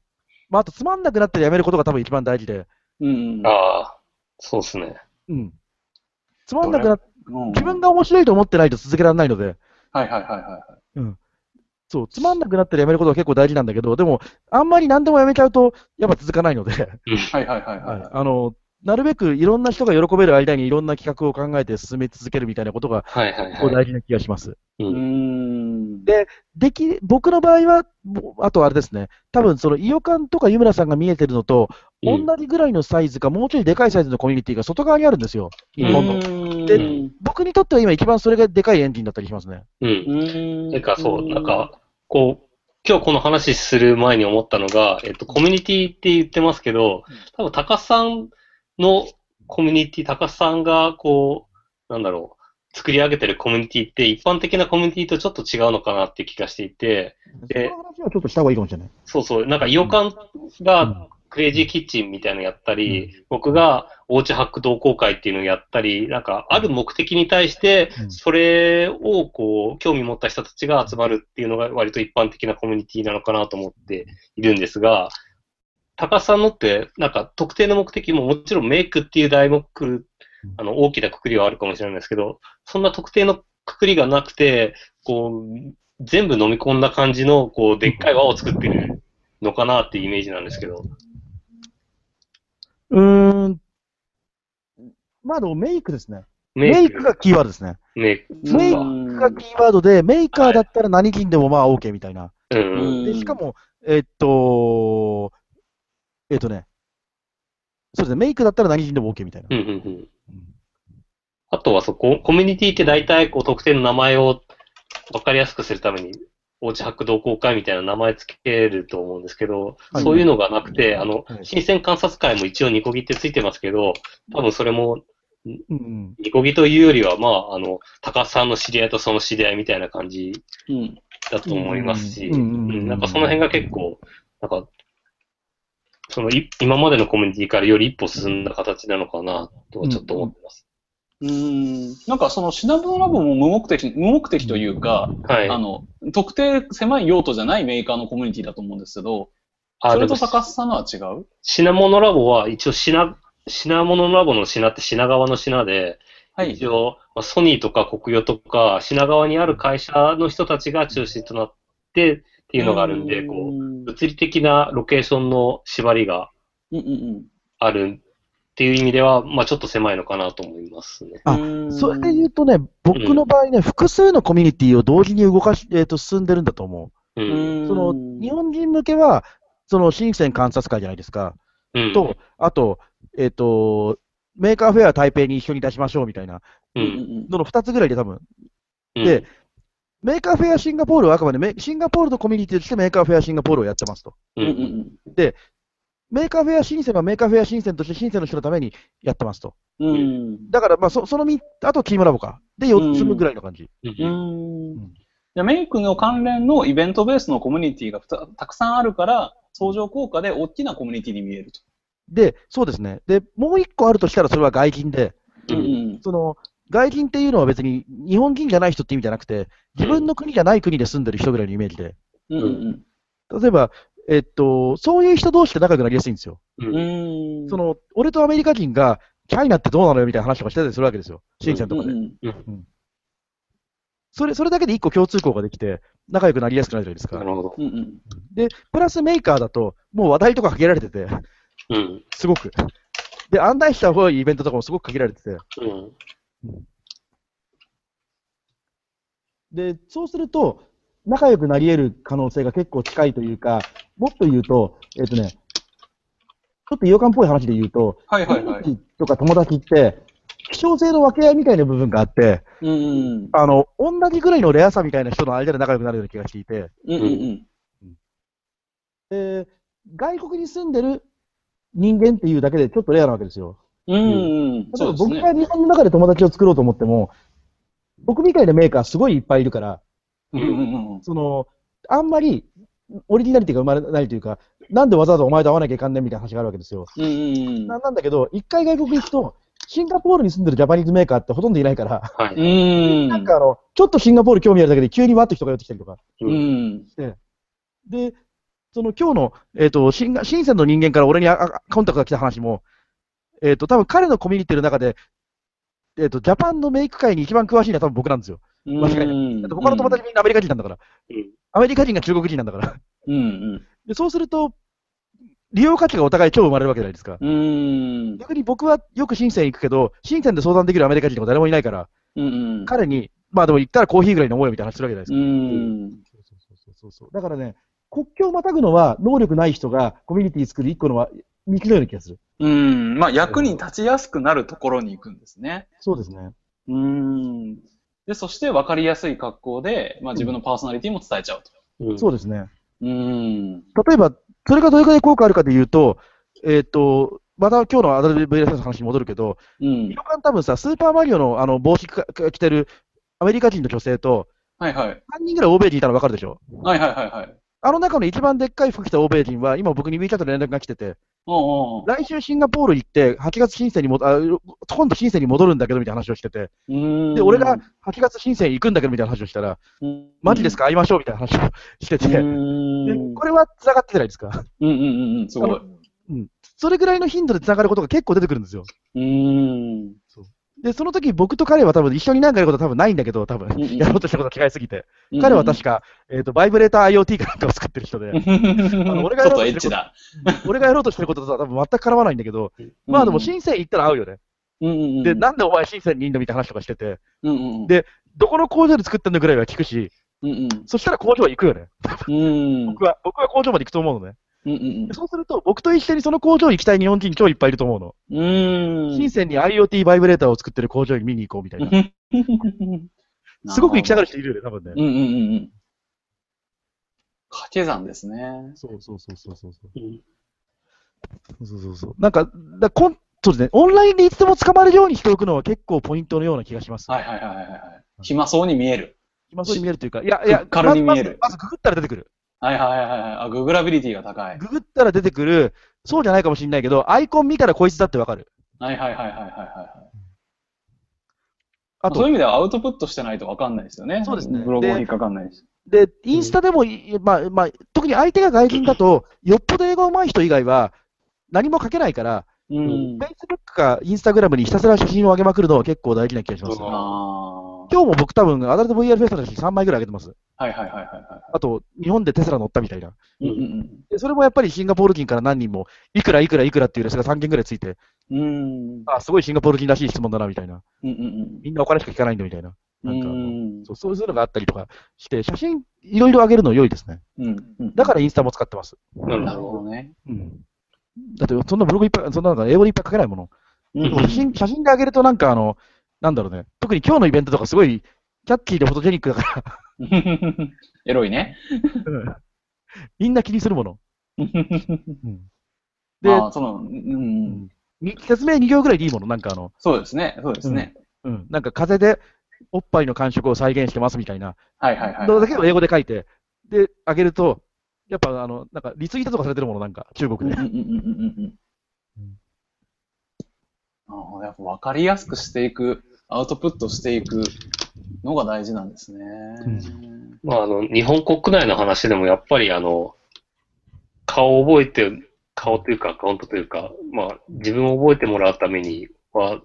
まあ、あとつまんなくなったらやめることが多分一番大事で、うん。ああ、そうですね。うん。つまんなくなっうん自分が面白いと思ってないと続けられないので、はいはいはいはいはい。そう、つまんなくなったらやめることが結構大事なんだけど、でも、あんまり何でもやめちゃうと、やっぱ続かないので、はいはいはいはい。あの、なるべくいろんな人が喜べる間にいろんな企画を考えて進め続けるみたいなことが、はいはいはい。大事な気がします。う。うんん。ででき、僕の場合は、あとあれですね、多分その、イオカンとか湯村さんが見えてるのと、うん同じぐらいのサイズか、もうちょいでかいサイズのコミュニティが外側にあるんですよ、日本の。ので僕にとっては今一番それがでかいエンジンだったりしますね。うん。うん。てか、そう、なんか、こう、今日この話する前に思ったのが、えっと、コミュニティって言ってますけど、多分、高須さんのコミュニティ、高須さんが、こう、なんだろう、作り上げてるコミュニティって、一般的なコミュニティとちょっと違うのかなって気がしていて、でそはちょっとした方がいいかもしれない。そうそう、なんか、イオカンうんが、クレイジーキッチンみたいなのやったり、僕がおうちハック同好会っていうのをやったり、なんか、ある目的に対してう、ん。それをこう、興味持った人たちが集まるっていうのが割と一般的なコミュニティなのかなと思っているんですが、高須さんのって、なんか特定の目的ももちろんメイクっていう題目、あの、大きなくくりはあるかもしれないですけど、そんな特定のくくりがなくて、こう、全部飲み込んだ感じの、こう、でっかい輪を作ってるのかなっていうイメージなんですけど。うーん。まあでもメイクですね。メイクがキーワードですね。メイク。メイクがキーワードで、メーカーだったら何人でもまあ OK みたいな。で、しかも、えっと、えっとね、そうですね、メイクだったら何人でも OK みたいな。うんうんうん。あとはそこ、コミュニティって大体こう特定の名前を分かりやすくするために、おうちハック同好会みたいな名前つけると思うんですけど、はいそういうのがなくて、あのは、い新鮮観察会も一応ニコギってついてますけど、多分それも。ニコギというよりは、まあ、あの、高須さんの知り合いとその知り合いみたいな感じうん。だと思いますし、なんかその辺が結構、なんか、そのい今までのコミュニティからより一歩進んだ形なのかなとはちょっと思ってます。うん。なんかそのシナモラボも無目的、無目的というか、はい。あの、特定狭い用途じゃないメーカーのコミュニティだと思うんですけど、それと高須さんのは違う？品物ラボは一応品、品物ラボの品って品川の品で、はい。一応、まあソニーとか国与とか品川にある会社の人たちが中心となってっていうのがあるんで、こう、うん物理的なロケーションの縛りがうんうんあるっていう意味では、まあちょっと狭いのかなと思いますね。あうん。それで言うとね、僕の場合ね、複数のコミュニティを同時に動かし、えっ、と、進んでるんだと思う。うん。その、日本人向けは、その、深セン観察会じゃないですか。うん。と、あと、えっ、と、 Maker Faire 台北に一緒に出しましょうみたいなのの二つぐらいで多分、うんで、 Maker Faire シンガポールはあくまでメシンガポールのコミュニティとして Maker Faire シンガポールをやってますと。ううんうんん。 Maker Faire 深センは Maker Faire 深センとして深センの人のためにやってますと。うん。うん。だから、まあ、そその3、あとチームラボか。で、4つぐらいの感じ。う。うんメイクの関連のイベントベースのコミュニティがたたくさんあるから、相乗効果で大きなコミュニティに見えると。で、そうですね。で、もう1個あるとしたらそれは外人で、う。うんん。その、外人っていうのは別に日本人じゃない人って意味じゃなくて、自分の国じゃない国で住んでる人ぐらいのイメージで。うんうん例えば、えっと、そういう人同士で仲良くなりやすいんですよ。うん。うん。その、俺とアメリカ人が、チャイナってどうなのよみたいな話とかしてたりするわけですよ。シンセンとかで。うんそれ、それだけで一個共通項ができて、仲良くなりやすくなるじゃないですか。なるほど。うんうん。で、プラスメーカーだと、もう話題とか限られてて、うん。すごく。で、案内した方がいいイベントとかもすごく限られてて。うん。で、そうすると、仲良くなり得る可能性が結構近いというか、もっと言うと、えっ、とね、ちょっと洋館っぽい話で言うと、はいはいはい。友達とか友達って、希少性の分け合いみたいな部分があって、うんうん。あの、同じぐらいのレアさみたいな人の間で仲良くなるような気がしていて、うんうんで、外国に住んでる人間っていうだけでちょっとレアなわけですよ。うん。例えば。僕が日本の中で友達を作ろうと思っても、僕みたいなメーカーすごいいっぱいいるから、うんうんうん。その、あんまりオリジナリティが生まれないというか、なんでわざわざお前と会わなきゃいかんねんみたいな話があるわけですよ。うんうんななんだけど、一回外国行くと、シンガポールに住んでるジャパニーズメーカーってほとんどいないから、はい。うん。なんかあの、ちょっとシンガポール興味あるだけで急にわっと人が寄ってきたりとかうん。で、その今日の、えっ、と、新深センの人間から俺にああコンタクトが来た話も、えっ、と、多分彼のコミュニティの中で、えっ、と、ジャパンのメイク界に一番詳しいのは多分僕なんですよ。間違いないうんだって他の友達みんなアメリカ人なんだから。うんアメリカ人が中国人なんだから。うんうん。でそうすると、利用価値がお互い超生まれるわけじゃないですか。うん。逆に僕はよく深セン行くけど、深センで相談できるアメリカ人とか誰もいないから、うんうん。彼に、まあでも行ったらコーヒーぐらい飲もうよみたいな話するわけじゃないですか。うん。そうそうそうそう。だからね、国境をまたぐのは、能力ない人がコミュニティ作る一個のは道のような気がする。うん。まあ、役に立ちやすくなるところに行くんですね。そうですね。うん。で、そして分かりやすい格好で、まあ、自分のパーソナリティも伝えちゃうと。うんそうですね。うん。例えば、それがどれくらい効果あるかで言うと、えっ、と、また今日のアダルト VLS の話に戻るけど、うんイ。ロカン多分さ、スーパーマリオのあの帽子かか着てるアメリカ人の女性と、はいはい。3人ぐらい欧米人いたの分かるでしょ？はいはいはいはい。あの中の一番でっかい服着た欧米人は、今僕に WeChat で連絡が来てて、おうおう来週シンガポール行って、8月申請にもあ、今度申請に戻るんだけどみたいな話をしてて、うん。で、俺が8月申請行くんだけどみたいな話をしたら、うん、マジですか会いましょうみたいな話をしてて、うん。でこれは繋がってないですか？うんうんうんうん。すごい。それぐらいの頻度で繋がることが結構出てくるんですよ。うん。で、その時僕と彼は多分一緒になんかやることは多分ないんだけど、多分。うんうん。やろうとしたことが違いすぎて。彼は確か、えっ、と、バイブレーター IoT かなんかを作ってる人で、の俺がやろうとしてること。俺がやろうとしてることとは多分全く絡まないんだけど、まあでも申請行ったら会うよね。うんうんうん、で、なんでお前申請にいんのみたいな話とかしてて、うんうん。うん、でどこの工場で作ってんのぐらいは聞くし、うんうん。そしたら工場は行くよね。うん。僕は、僕は工場まで行くと思うのね。うんうんでそうすると、僕と一緒にその工場に行きたい日本人超いっぱいいると思うの。うん。深センに IoT バイブレーターを作ってる工場に見に行こうみたいな。すごく行きたがる人いるよね、多分ね。うんうんうんうん。掛け算ですね。そうそうそうそうそう。うんそうそうそう。なんか、だこんそうですね、オンラインでいつでも捕まるようにしておくのは結構ポイントのような気がします。はいはいはいはいはい。暇そうに見える。今そうに見えるというか、いや、いや、軽に見えるまずまずまずググったら出てくる。はいはいはいはい。あ、ググラビリティが高い。ググったら出てくる、そうじゃないかもしれないけど、アイコン見たらこいつだってわかる。はいはいはいはいはいはい。あとそういう意、味ではアウトプットしてないと分かんないですよね。そうですねブログも引っかかんないし。で、インスタでもい、まあ、まあ、特に相手が外人だと、よっぽど英語上手い人以外は、何も書けないから、うん。Facebook か Instagram にひたすら写真を上げまくるのは結構大事な気がします。うんああ。今日も僕多分、アダルト VR フェスの写真3枚ぐらい上げてます。はいはいはいはいはあと、日本でテスラ乗ったみたいな。い。うんでそれもやっぱりシンガポール人から何人も、いくらいくらいくらっていうレスが3件ぐらいついて、うんうん。うん。あ、すごいシンガポール人らしい質問だな、みたいな。うんうんみんなお金しか聞かないんだ、みたいな。うん。なんかそうそういうのがあったりとかして、写真いろいろ上げるの良いですね。うんうん。だからインスタも使ってます。ななるほど。ね。うん。だって、そんなブログいっぱい、そんなのが英語でいっぱい書けないもの。うん写真写真で上げるとなんかあの、なんだろうね。特に今日のイベントとかすごい、キャッチーでフォトジェニックだから、エロいね。うんみんな気にするもの。うんで、まあ、その、うん。に説明2行ぐらいでいいもの。なんかあの、そうですね。そうですね。うん。なんか風でおっぱいの感触を再現してますみたいな。はいはいはい。のだけを英語で書いて、で、上げると、やっぱあの、なんかリツイートとかされてるもの、なんか中国で。うんうんうんうんうんうんうんなるほどやっぱ分かりやすくしていく、アウトプットしていくのが大事なんですね。まあ、あの、日本国内の話でもやっぱりあの、顔を覚えて、顔というかアカウントというか、まあ、自分を覚えてもらうためには、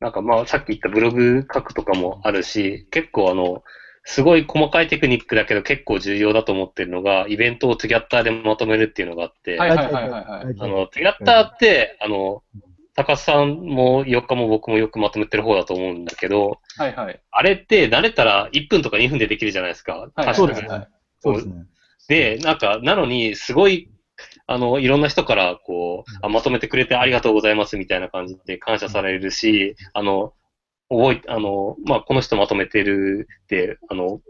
なんかまあ、さっき言ったブログ書くとかもあるし、結構あの、すごい細かいテクニックだけど結構重要だと思ってるのが、イベントをトゥギャッターでまとめるっていうのがあって、はいはいはいはいはい。あの、トゥギャッターって、あの、高須さんも4日も僕もよくまとめてる方だと思うんだけど、はいはい。あれって慣れたら1分とか2分でできるじゃないですか。はいはいそうですねはいそうですね。で、なんか、なのに、すごい、あの、いろんな人から、こう、あまとめてくれてありがとうございますみたいな感じで感謝されるし、あの、覚え、あの、まあ、この人まとめてるって、あの、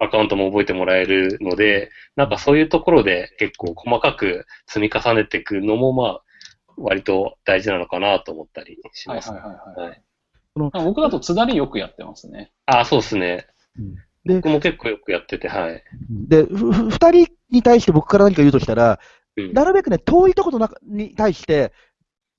アカウントも覚えてもらえるので、なんかそういうところで結構細かく積み重ねていくのも、まあ、割と大事なのかなと思ったりします。はいはいはいはい。はい僕だと津田りよくやってますね。あ、そうですね。うんで僕も結構よくやってて、はい。で、ふふ二人に対して僕から何か言うとしたら、うんなるべくね、遠いところの中に対して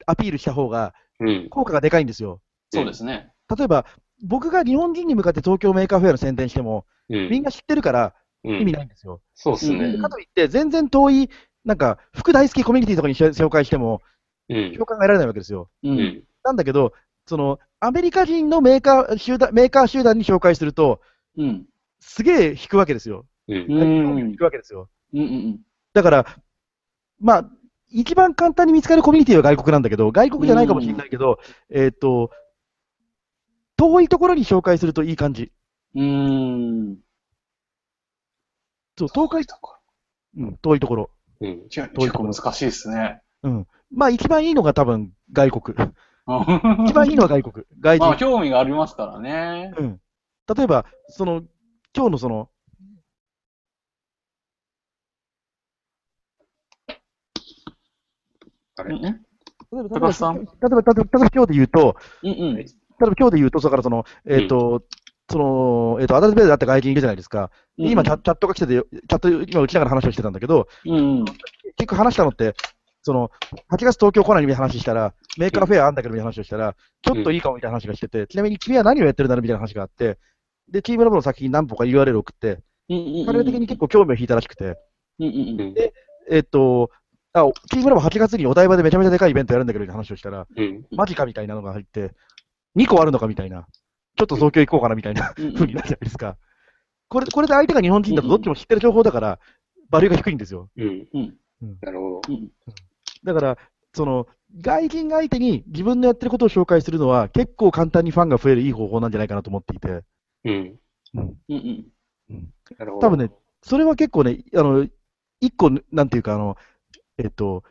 アピールした方がうん。効果がでかいんですよ。そうですね。例えば、僕が日本人に向かって東京 Maker Faire の宣伝しても、うん。みんな知ってるからうん意味ないんですよ。そうですね。うんかといって、全然遠いなんか、服大好きコミュニティとかにし紹介しても、うん。共感が得られないわけですよ。う。うんん。なんだけど、その、アメリカ人のメーカー集団、メーカー集団に紹介すると、うん。すげえ引くわけですよ。うん。うん引くわけですよ。うんうんだから、まあ、一番簡単に見つかるコミュニティは外国なんだけど、外国じゃないかもしれないけど、えーっと、遠いところに紹介するといい感じ。うん。うん。そう、東海、うん、遠いところ。うん。結構難しいですね。うん。まあ、一番いいのが多分外国。一一番いいのは外国。外まあ、人。興味がありますからね。うん。例えば、その、今日のその、あれ？うん？例え？ば、高橋さん？例えば、例えば、例えば今日で言うと、うんうん。例えば今日で言うと、だからその、えっ、と、その、えっ、と、アダルトベーであった外人いるじゃないですか。で今チャ、チャットが来てて、チャット、今打ちながら話をしてたんだけど、うんうん。結局話したのって、その、8月東京来ないみたいな話したら、 Maker Faire あんだけどみたいな話をしたら、ちょっといいかもみたいな話がしてて、ちなみに君は何をやってるんだろうみたいな話があって、で、チームラボの先に何個か URL を送って。彼ら的に結構興味を引いたらしくて、うんうんうん。えっと、あ、チームラボ8月にお台場でめちゃめちゃでかいイベントやるんだけどみたいな話をしたら、うん。マジかみたいなのが入って、2個あるのかみたいな、ちょっと東京行こうかなみたいな風になるじゃないですか。これ、これで相手が日本人だとどっちも知ってる情報だから、バリューが低いんですよ。うん。うんなるほど。うんだから、その、外人相手に自分のやってることを紹介するのは、結構簡単にファンが増えるいい方法なんじゃないかなと思っていて、うん。うんうんうん。なるほど。多分ね、それは結構ね、あの、一個、なんていうか、あの、えっと、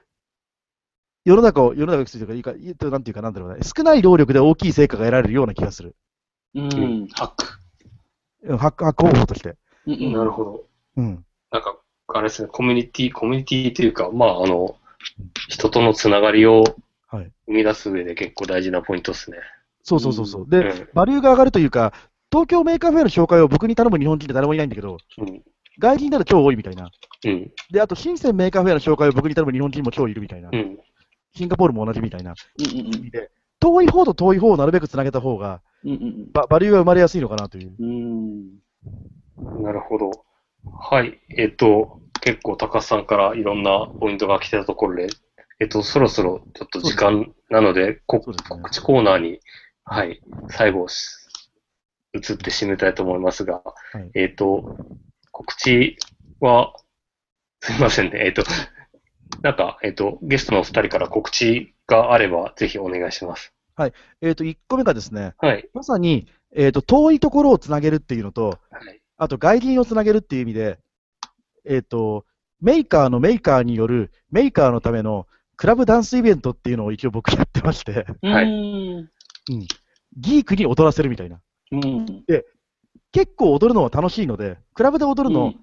世の中を、世の中をというか、いいか、いいとなんていうか、なんだろうね、少ない労力で大きい成果が得られるような気がする。うん。ハック。うんハック、ハック方法として。うんうん。なるほど。うん。なんか、あれですね、コミュニティ、コミュニティというか、まあ、あの、人とのつながりをはい。生み出す上で結構大事なポイントですね。そうそうそうそう。うで、ん。バリューが上がるというか、東京 Maker Faire の紹介を僕に頼む日本人って誰もいないんだけど、うん。外人なら超多いみたいな。うん。で、あと、深セン Maker Faire の紹介を僕に頼む日本人も超いるみたいなう。ん。シンガポールも同じみたいなうんうん意味で、遠い方と遠い方をなるべくつなげた方が、うん。うんババリューが生まれやすいのかなという。うん。うん。なるほど。はい。えっと、結構高須さんからいろんなポイントが来てたところで、えっと、そろそろちょっと時間なので、ですね告知コーナーに、はい、最後し、移って締めたいと思いますが、はいえっと、告知は、すみませんね。えっと、なんか、えっと、ゲストのお二人から告知があれば、ぜひお願いします。えっ、と、1個目がですね、はい。まさに、えっ、と、遠いところをつなげるっていうのと、はい。あと外人をつなげるっていう意味で、えっ、と、メーカーのメーカーによるメーカーのためのクラブダンスイベントっていうのを一応僕やってまして、はいうん。ギークに踊らせるみたいな。うん。結構踊るのは楽しいので、クラブで踊るの、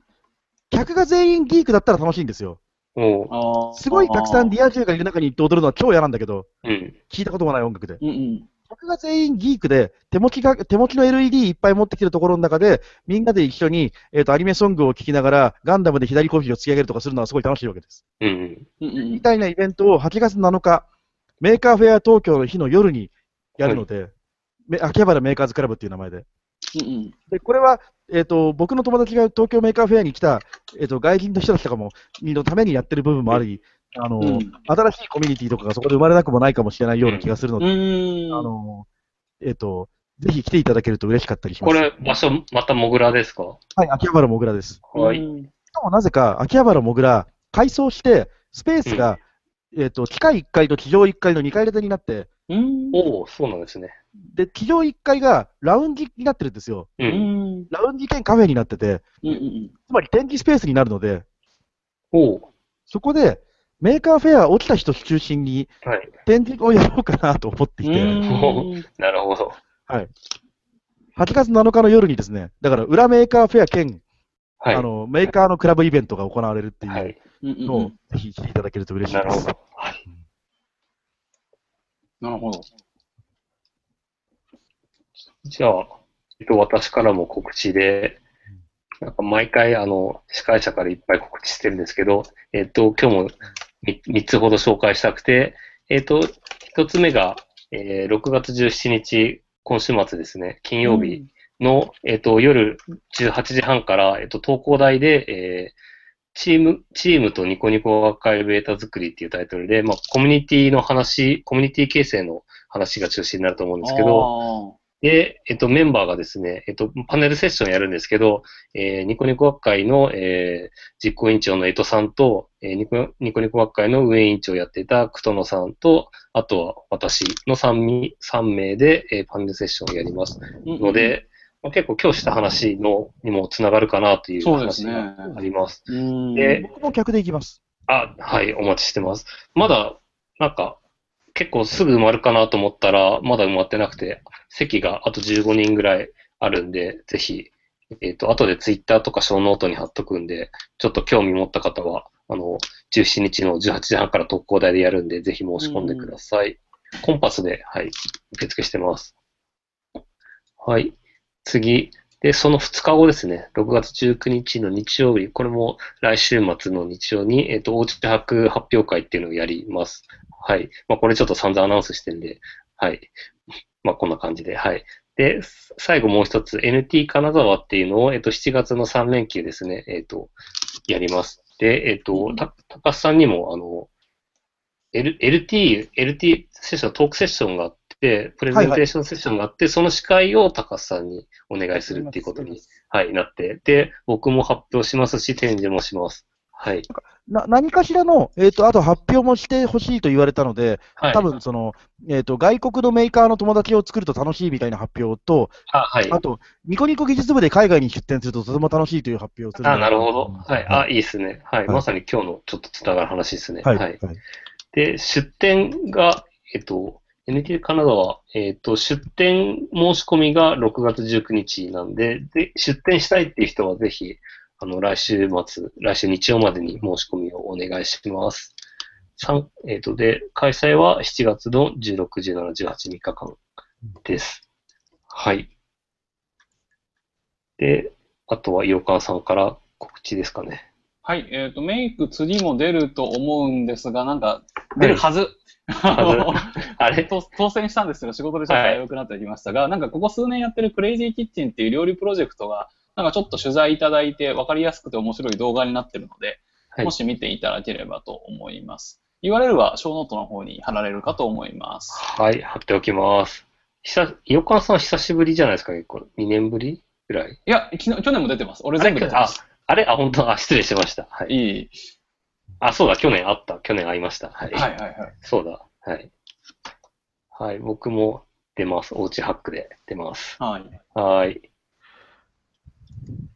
客が全員ギークだったら楽しいんですよ。すごいたくさんリア充がいる中に行って踊るのは超嫌なんだけど、うん。聞いたこともない音楽で。うんうん。客が全員ギークで、手持ちが、手持ちの LED いっぱい持ってきてるところの中で、みんなで一緒に、えっ、と、アニメソングを聴きながら、ガンダムで左拳を突き上げるとかするのはすごい楽しいわけです。うん。うんうんみたいなイベントを8月7日、Maker Faire 東京の日の夜にやるので、め秋葉原メーカーズクラブっていう名前で。うんで、これは、えっ、と、僕の友達が東京 Maker Faire に来た、えっ、と、外人の人たちとかも、のためにやってる部分もあり、あの、うん新しいコミュニティとかがそこで生まれなくもないかもしれないような気がするのうで、ん。あの、えっ、と、ぜひ来ていただけると嬉しかったりします。これ、場所、また MOGRA ですか？はい、秋葉原 MOGRA です。はい。うんしかもなぜか、秋葉原 MOGRA、改装して、スペースが、えっ、と、地下1階と地上1階の2階建てになって、うん。おおそうなんですね。で、地上1階がラウンジになってるんですよ。う。うんん。ラウンジ兼カフェになってて、うんうんつまり展示スペースになるので、おおそこで、 Maker Faire 落ちた人中心にはい。展示をやろうかなと思っていて、うん。なるほど。8月7日の夜にですね、だから裏 Maker Faire 兼、はい。あの、メーカーのクラブイベントが行われるっていうのを、ぜひ来ていただけると嬉しいです。なるほど。はい。なるほど。じゃあ、えっと、私からも告知で、なんか毎回、あの、司会者からいっぱい告知してるんですけど、えっと、今日も3つほど紹介したくて、えっと、1つ目が、えー6月17日、今週末ですね、金曜日の、えっと、夜18時半から、えっと、東工大で、えーチーム、チームとニコニコ学会ベータ作りっていうタイトルで、まあ、コミュニティの話、コミュニティ形成の話が中心になると思うんですけど、で、えっと、メンバーがですね、えっと、パネルセッションやるんですけど、えー、ニコニコ学会の、えー、実行委員長の江戸さんと、えー、ニコニコニコ学会の運営委員長をやっていた久野さんと、あとは私の 3, 3名で、えー、パネルセッションをやりますので、まあ、結構今日した話のにもつながるかなという話があります。で、ね、僕も客で行きます。あ、はい、お待ちしてます。まだ、なんか、結構すぐ埋まるかなと思ったら、まだ埋まってなくて、席があと15人ぐらいあるんで、ぜひ、えっ、ー、と、後でツイッターとか小ノートに貼っとくんで、ちょっと興味持った方は、あの、17日の18時半から特攻台でやるんで、ぜひ申し込んでください。コンパスで、はい、受付してます。はい。次。で、その2日後ですね、6月19日の日曜日、これも来週末の日曜に、えっ、ー、と、おうち泊発表会っていうのをやります。はい。まあ、これちょっと散々アナウンスしてるんで、はい。まあ、こんな感じで、はい。で、最後もう一つ、NT 金沢っていうのを、えっ、ー、と、7月の3連休ですね、えっ、ー、と、やります。で、えっ、と、た、高須さんにも、あの、L、LT、LT セッション、トークセッションがあって、プレゼンテーションセッションがあって、はいはい、その司会を高須さんにお願いするっていうことに、はい、なって、で、僕も発表しますし、展示もします。はい。な何かしらの、えっ、ー、と、あと発表もしてほしいと言われたので、はい、多分その、えっ、ー、と、外国のメーカーの友達を作ると楽しいみたいな発表と、あ,、はい、あと、ニコニコ技術部で海外に出展するととても楽しいという発表をする。あ、なるほど。はい。あ、いいですね。はい。まさに今日のちょっとつながる話ですね。はい。はい、で、出展が、えっ、ー、と、NT カナダは、えっ、ー、と、出店申し込みが6月19日なんで、で、出店したいっていう人はぜひ、あの、来週末、来週日曜までに申し込みをお願いします。えっ、ー、と、で、開催は7月の16、17、18、3日間です。はい。で、あとは、岩川さんから告知ですかね。はい、えっ、ー、と、メイク次も出ると思うんですが、なんか、出るはず。あれ？当選したんですけど、仕事でちょっと良くなってきましたが、はい、なんかここ数年やってるクレイジーキッチンっていう料理プロジェクトが、なんかちょっと取材いただいて分かりやすくて面白い動画になってるので、はい、もし見ていただければと思います。URL は小ノートの方に貼られるかと思います。はい、貼っておきます。久、井岡さん久しぶりじゃないですか、結構。2年ぶりぐらい？いや、昨日、去年も出てます。俺全部出てます。ああれ？あ、本当？あ、失礼しました。はい。いい。あ、そうだ、去年あった。去年会いました。はい。はいはいはい。そうだ。はい。はい、僕も出ます。おうちハックで出ます。はい。はい。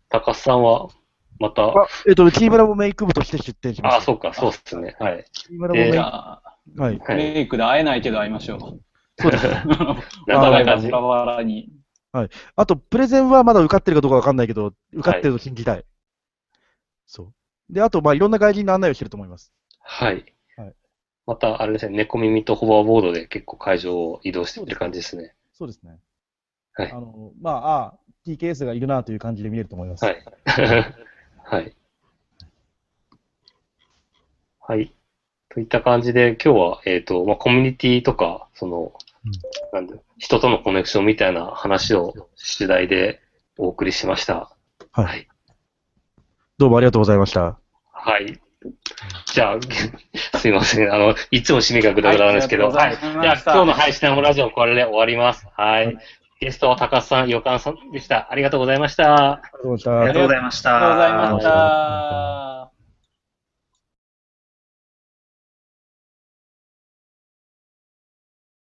高須さんは、また。えっ、と、チームラボメイク部として出展します。あ、そうか、そうっすね。はい。チームラボメイク。はい、メイクで会えないけど会いましょう。そうですね。なかなかバラバラに。はい。あと、プレゼンはまだ受かってるかどうかわかんないけど、受かってると信じたい。はい、そう。で、あと、まあ、いろんな外人の案内をしてると思います。はい。はい、また、あれですね、猫耳とホバーボードで結構会場を移動してる感じですね。そうですね。はい。あの、まあ、あ TKS がい。るなとい。う感じで見えると思い。ます。はい。はい。はい。とい。った感じで、今日は、えっ、ー、と、まあ、コミュニティとか、その、うん、なんで、人とのコネクションみたい。な話を取材でお送りしました。はい。はい、どうもありがとうござい。ました。はい。じゃあ、すい。ません。あの、い。つも締めがぐだぐだなんですけど、はい。じゃあ、今日の配信のラジオこれで終わります。はい。ゲストは高須さん、横川さんでした。ありがとうございました。ありがとうございました。ありがとうございました。